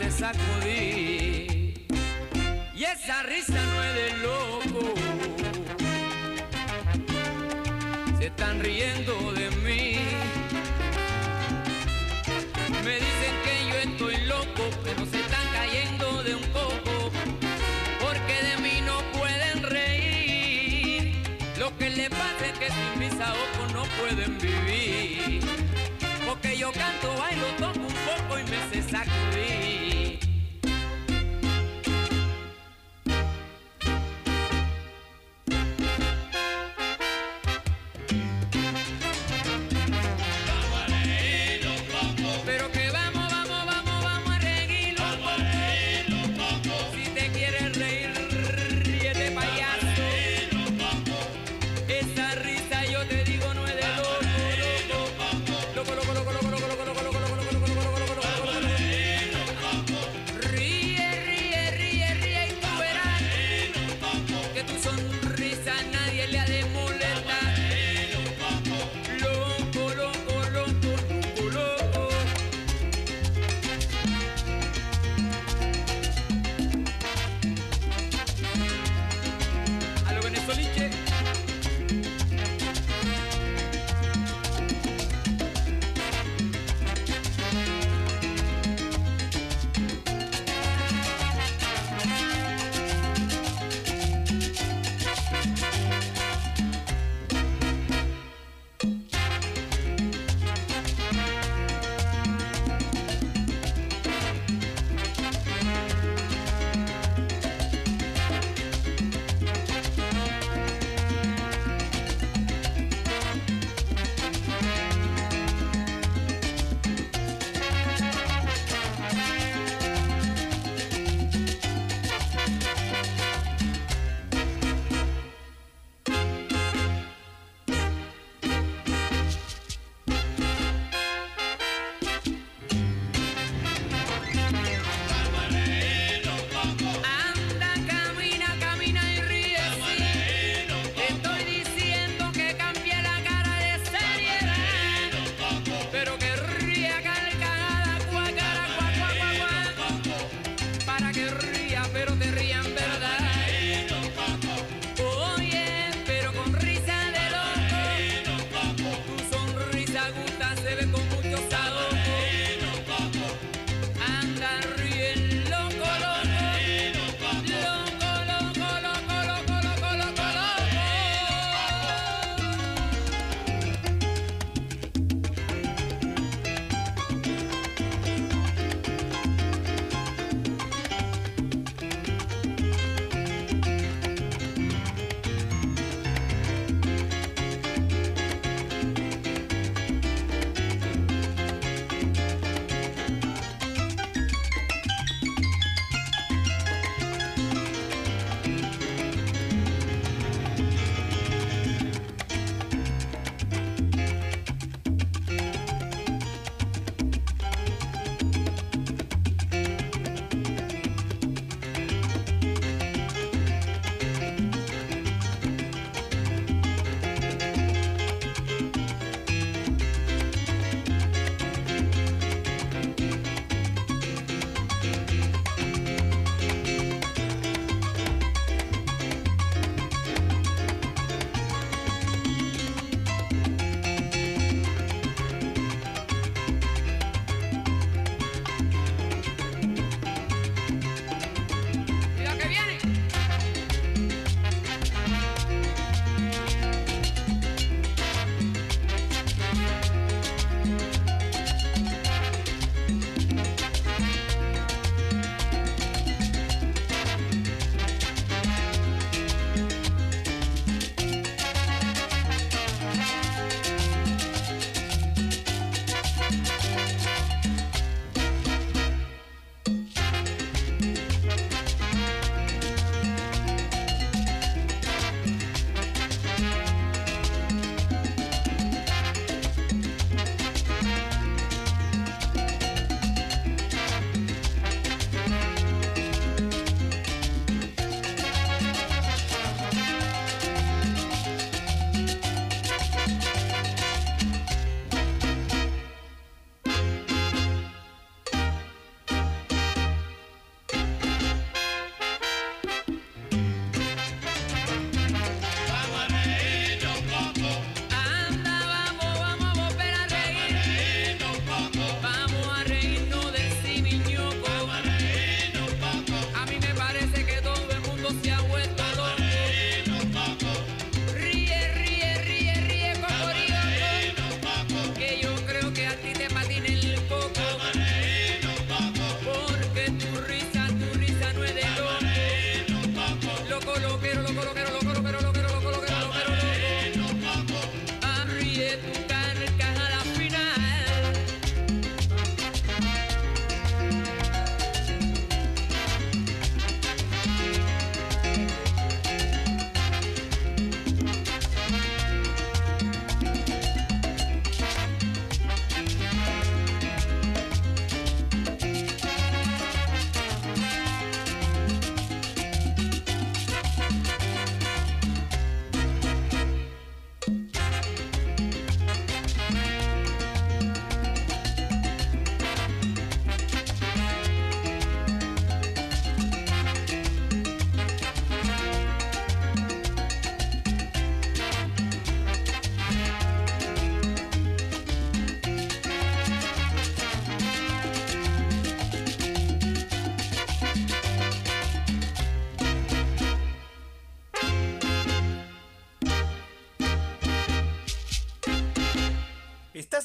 se sacudí. Y esa risa no es de loco. Se están riendo de mí. Me dicen que yo estoy loco, pero se están cayendo de un coco. Porque de mí no pueden reír. Lo que le pasa es que sin mis ojos no pueden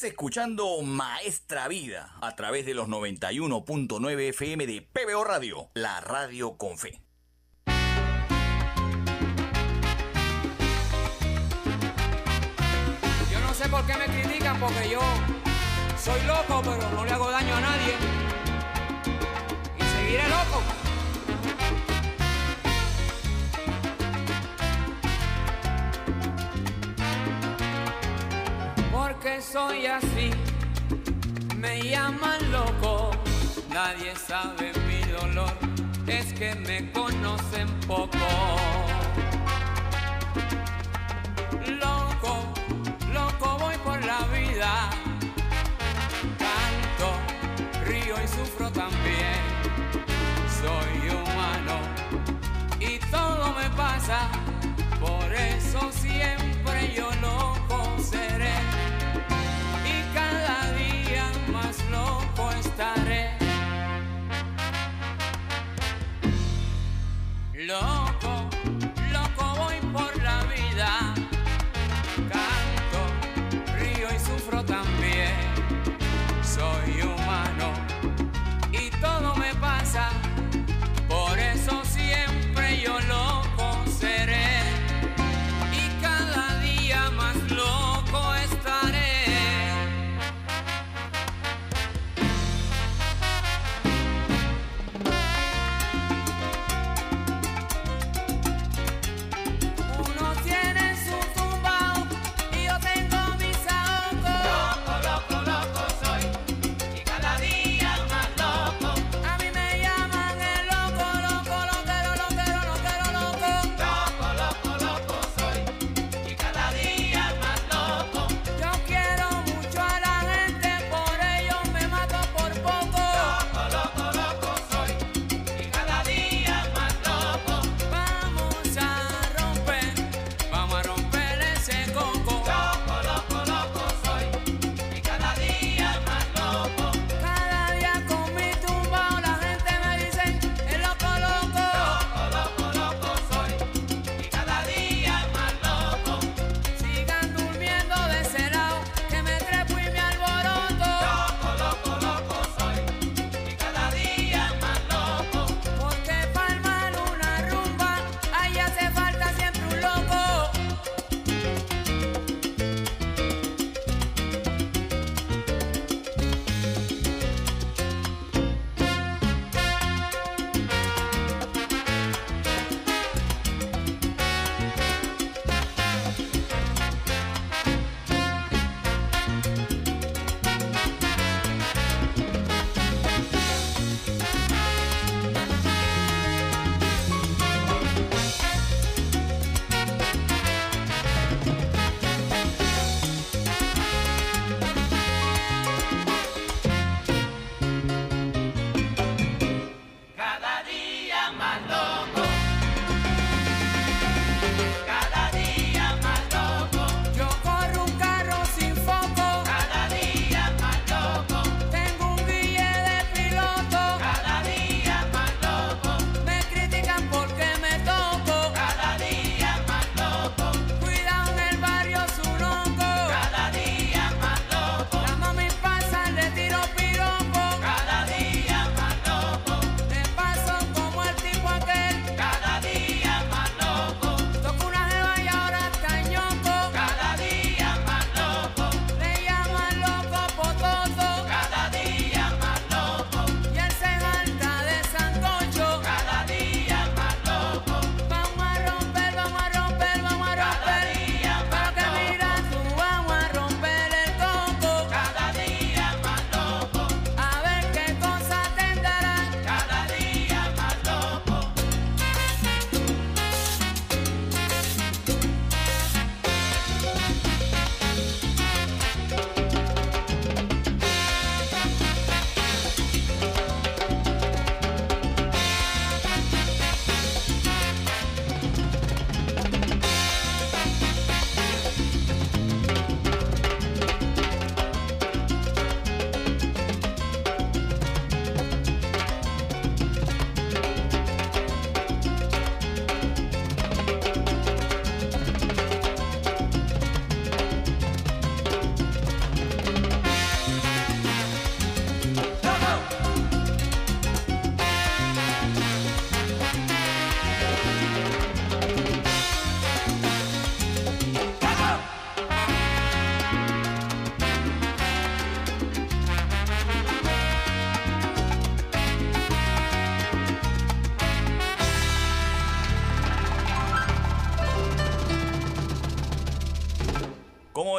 escuchando Maestra Vida a través de los 91.9 FM de PBO Radio, la radio con fe. Yo no sé por qué me critican porque yo soy loco, pero no le hago daño a nadie. Y seguiré loco. Soy así, me llaman loco. Nadie sabe mi dolor, es que me conocen poco. Loco, loco voy por la vida. Canto, río y sufro también. Soy humano y todo me pasa. Por eso siempre